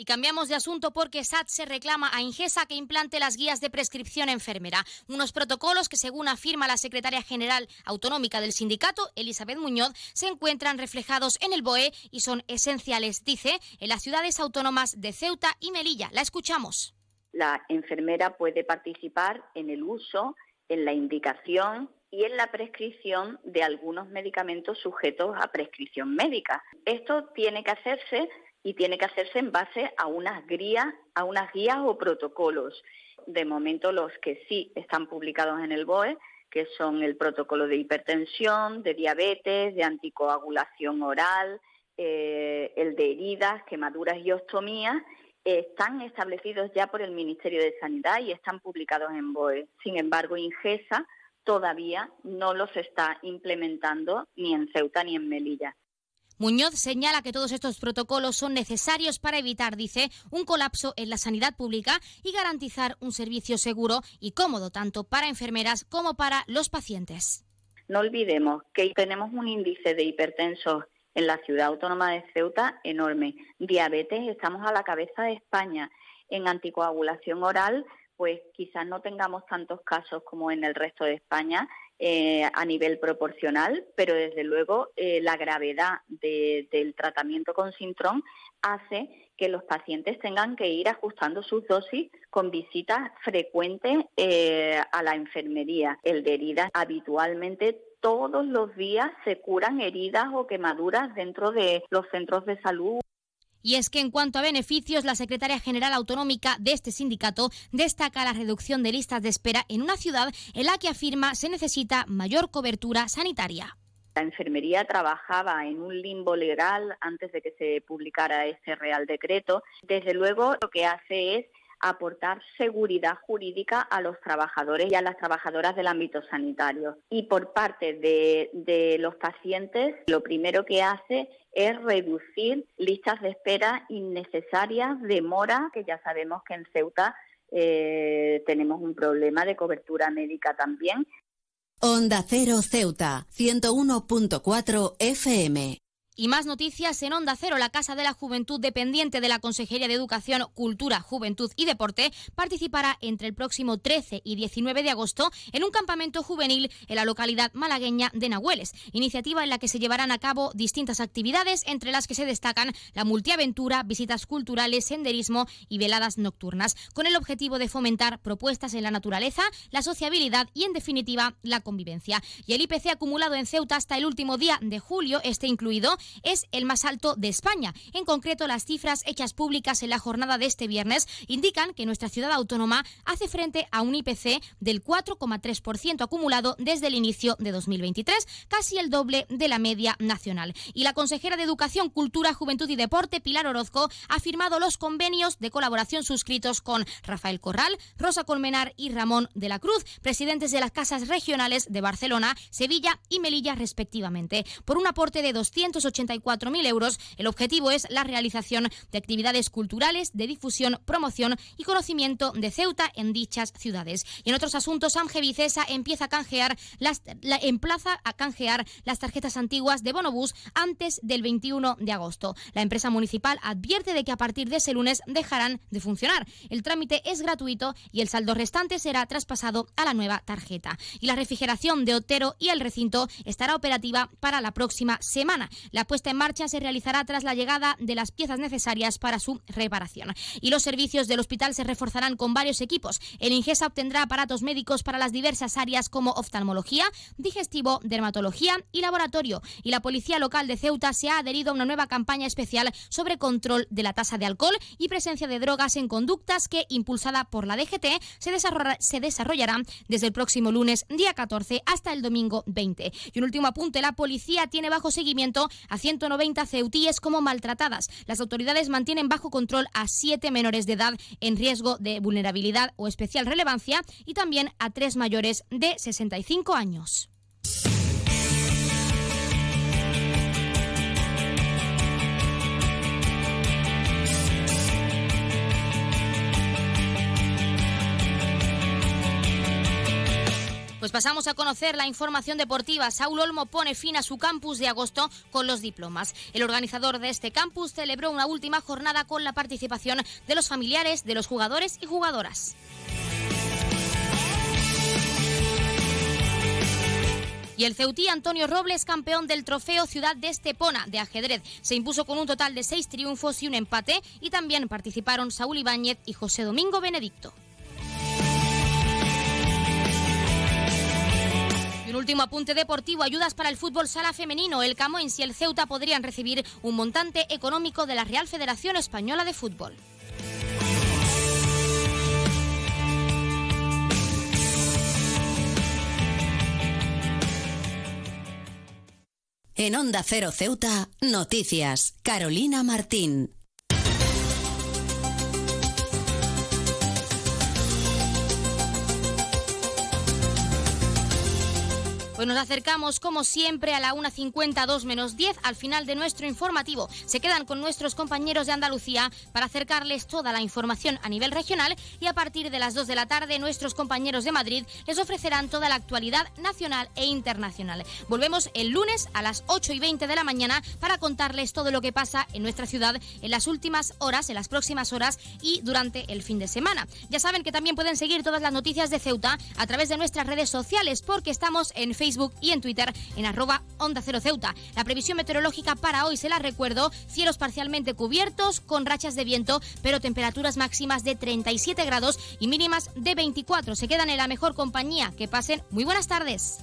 Y cambiamos de asunto porque SAT se reclama a Ingesa que implante las guías de prescripción enfermera, unos protocolos que, según afirma la secretaria general autonómica del sindicato, Elizabeth Muñoz, se encuentran reflejados en el BOE y son esenciales, dice, en las ciudades autónomas de Ceuta y Melilla. La escuchamos.
La enfermera puede participar en el uso, en la indicación y en la prescripción de algunos medicamentos sujetos a prescripción médica. Esto tiene que hacerse y tiene que hacerse en base a unas guías, a unas guías o protocolos. De momento los que sí están publicados en el BOE, que son el protocolo de hipertensión, de diabetes, de anticoagulación oral, eh, el de heridas, quemaduras y ostomías, están establecidos ya por el Ministerio de Sanidad y están publicados en BOE. Sin embargo, Ingesa todavía no los está implementando ni en Ceuta ni en Melilla.
Muñoz señala que todos estos protocolos son necesarios para evitar, dice, un colapso en la sanidad pública y garantizar un servicio seguro y cómodo tanto para enfermeras como para los pacientes.
No olvidemos que tenemos un índice de hipertensos en la ciudad autónoma de Ceuta enorme. Diabetes, estamos a la cabeza de España. En anticoagulación oral, pues quizás no tengamos tantos casos como en el resto de España eh, a nivel proporcional, pero desde luego eh, la gravedad del tratamiento con Sintron hace que los pacientes tengan que ir ajustando sus dosis con visitas frecuentes eh, a la enfermería. El de heridas habitualmente todos los días se curan heridas o quemaduras dentro de los centros de salud.
Y es que en cuanto a beneficios, la secretaria general autonómica de este sindicato destaca la reducción de listas de espera en una ciudad en la que afirma se necesita mayor cobertura sanitaria.
La enfermería trabajaba en un limbo legal antes de que se publicara este Real Decreto. Desde luego, lo que hace es aportar seguridad jurídica a los trabajadores y a las trabajadoras del ámbito sanitario. Y por parte de, los pacientes, lo primero que hace es reducir listas de espera innecesarias, demora, que ya sabemos que en Ceuta eh, tenemos un problema de cobertura médica también.
Onda Cero Ceuta, 101.4 FM.
Y más noticias en Onda Cero, la Casa de la Juventud dependiente de la Consejería de Educación, Cultura, Juventud y Deporte participará entre el próximo 13 y 19 de agosto en un campamento juvenil en la localidad malagueña de Nahueles, iniciativa en la que se llevarán a cabo distintas actividades, entre las que se destacan la multiaventura, visitas culturales, senderismo y veladas nocturnas, con el objetivo de fomentar propuestas en la naturaleza, la sociabilidad y, en definitiva, la convivencia. Y el IPC acumulado en Ceuta hasta el último día de julio, este incluido, es el más alto de España. En concreto, las cifras hechas públicas en la jornada de este viernes indican que nuestra ciudad autónoma hace frente a un IPC del 4,3% acumulado desde el inicio de 2023, casi el doble de la media nacional. Y la consejera de Educación, Cultura, Juventud y Deporte, Pilar Orozco, ha firmado los convenios de colaboración suscritos con Rafael Corral, Rosa Colmenar y Ramón de la Cruz, presidentes de las casas regionales de Barcelona, Sevilla y Melilla respectivamente, por un aporte de 280 84.000 euros. El objetivo es la realización de actividades culturales, de difusión, promoción y conocimiento de Ceuta en dichas ciudades. Y en otros asuntos, Amge Vicesa empieza a canjear las, emplaza a canjear las tarjetas antiguas de Bonobús antes del 21 de agosto. La empresa municipal advierte de que a partir de ese lunes dejarán de funcionar. El trámite es gratuito y el saldo restante será traspasado a la nueva tarjeta. Y la refrigeración de Otero y el recinto estará operativa para la próxima semana. La puesta en marcha se realizará tras la llegada de las piezas necesarias para su reparación. Y los servicios del hospital se reforzarán con varios equipos. El Ingesa obtendrá aparatos médicos para las diversas áreas como oftalmología, digestivo, dermatología y laboratorio. Y la policía local de Ceuta se ha adherido a una nueva campaña especial sobre control de la tasa de alcohol y presencia de drogas en conductas que, impulsada por la DGT, se, desarrollará, se desarrollará desde el próximo lunes, día 14, hasta el domingo 20. Y un último apunte, la policía tiene bajo seguimiento a 190 ceutíes como maltratadas. Las autoridades mantienen bajo control a siete menores de edad en riesgo de vulnerabilidad o especial relevancia y también a tres mayores de 65 años. Pues pasamos a conocer la información deportiva. Saúl Olmo pone fin a su campus de agosto con los diplomas. El organizador de este campus celebró una última jornada con la participación de los familiares de los jugadores y jugadoras. Y el ceutí Antonio Robles, campeón del trofeo Ciudad de Estepona de ajedrez, se impuso con un total de seis triunfos y un empate. Y también participaron Saúl Ibáñez y José Domingo Benedicto. Un último apunte deportivo, ayudas para el fútbol sala femenino. El Camoens y el Ceuta podrían recibir un montante económico de la Real Federación Española de Fútbol.
En Onda Cero Ceuta, noticias. Carolina Martín.
Pues nos acercamos, como siempre, a la 1.52 menos 10 al final de nuestro informativo. Se quedan con nuestros compañeros de Andalucía para acercarles toda la información a nivel regional y a partir de las 2 de la tarde nuestros compañeros de Madrid les ofrecerán toda la actualidad nacional e internacional. Volvemos el lunes a las 8 y 20 de la mañana para contarles todo lo que pasa en nuestra ciudad en las últimas horas, en las próximas horas y durante el fin de semana. Ya saben que también pueden seguir todas las noticias de Ceuta a través de nuestras redes sociales porque estamos en Facebook Facebook y en Twitter en arroba Onda Cero Ceuta. La previsión meteorológica para hoy, se la recuerdo, cielos parcialmente cubiertos con rachas de viento, pero temperaturas máximas de 37 grados y mínimas de 24. Se quedan en la mejor compañía. Que pasen muy buenas tardes.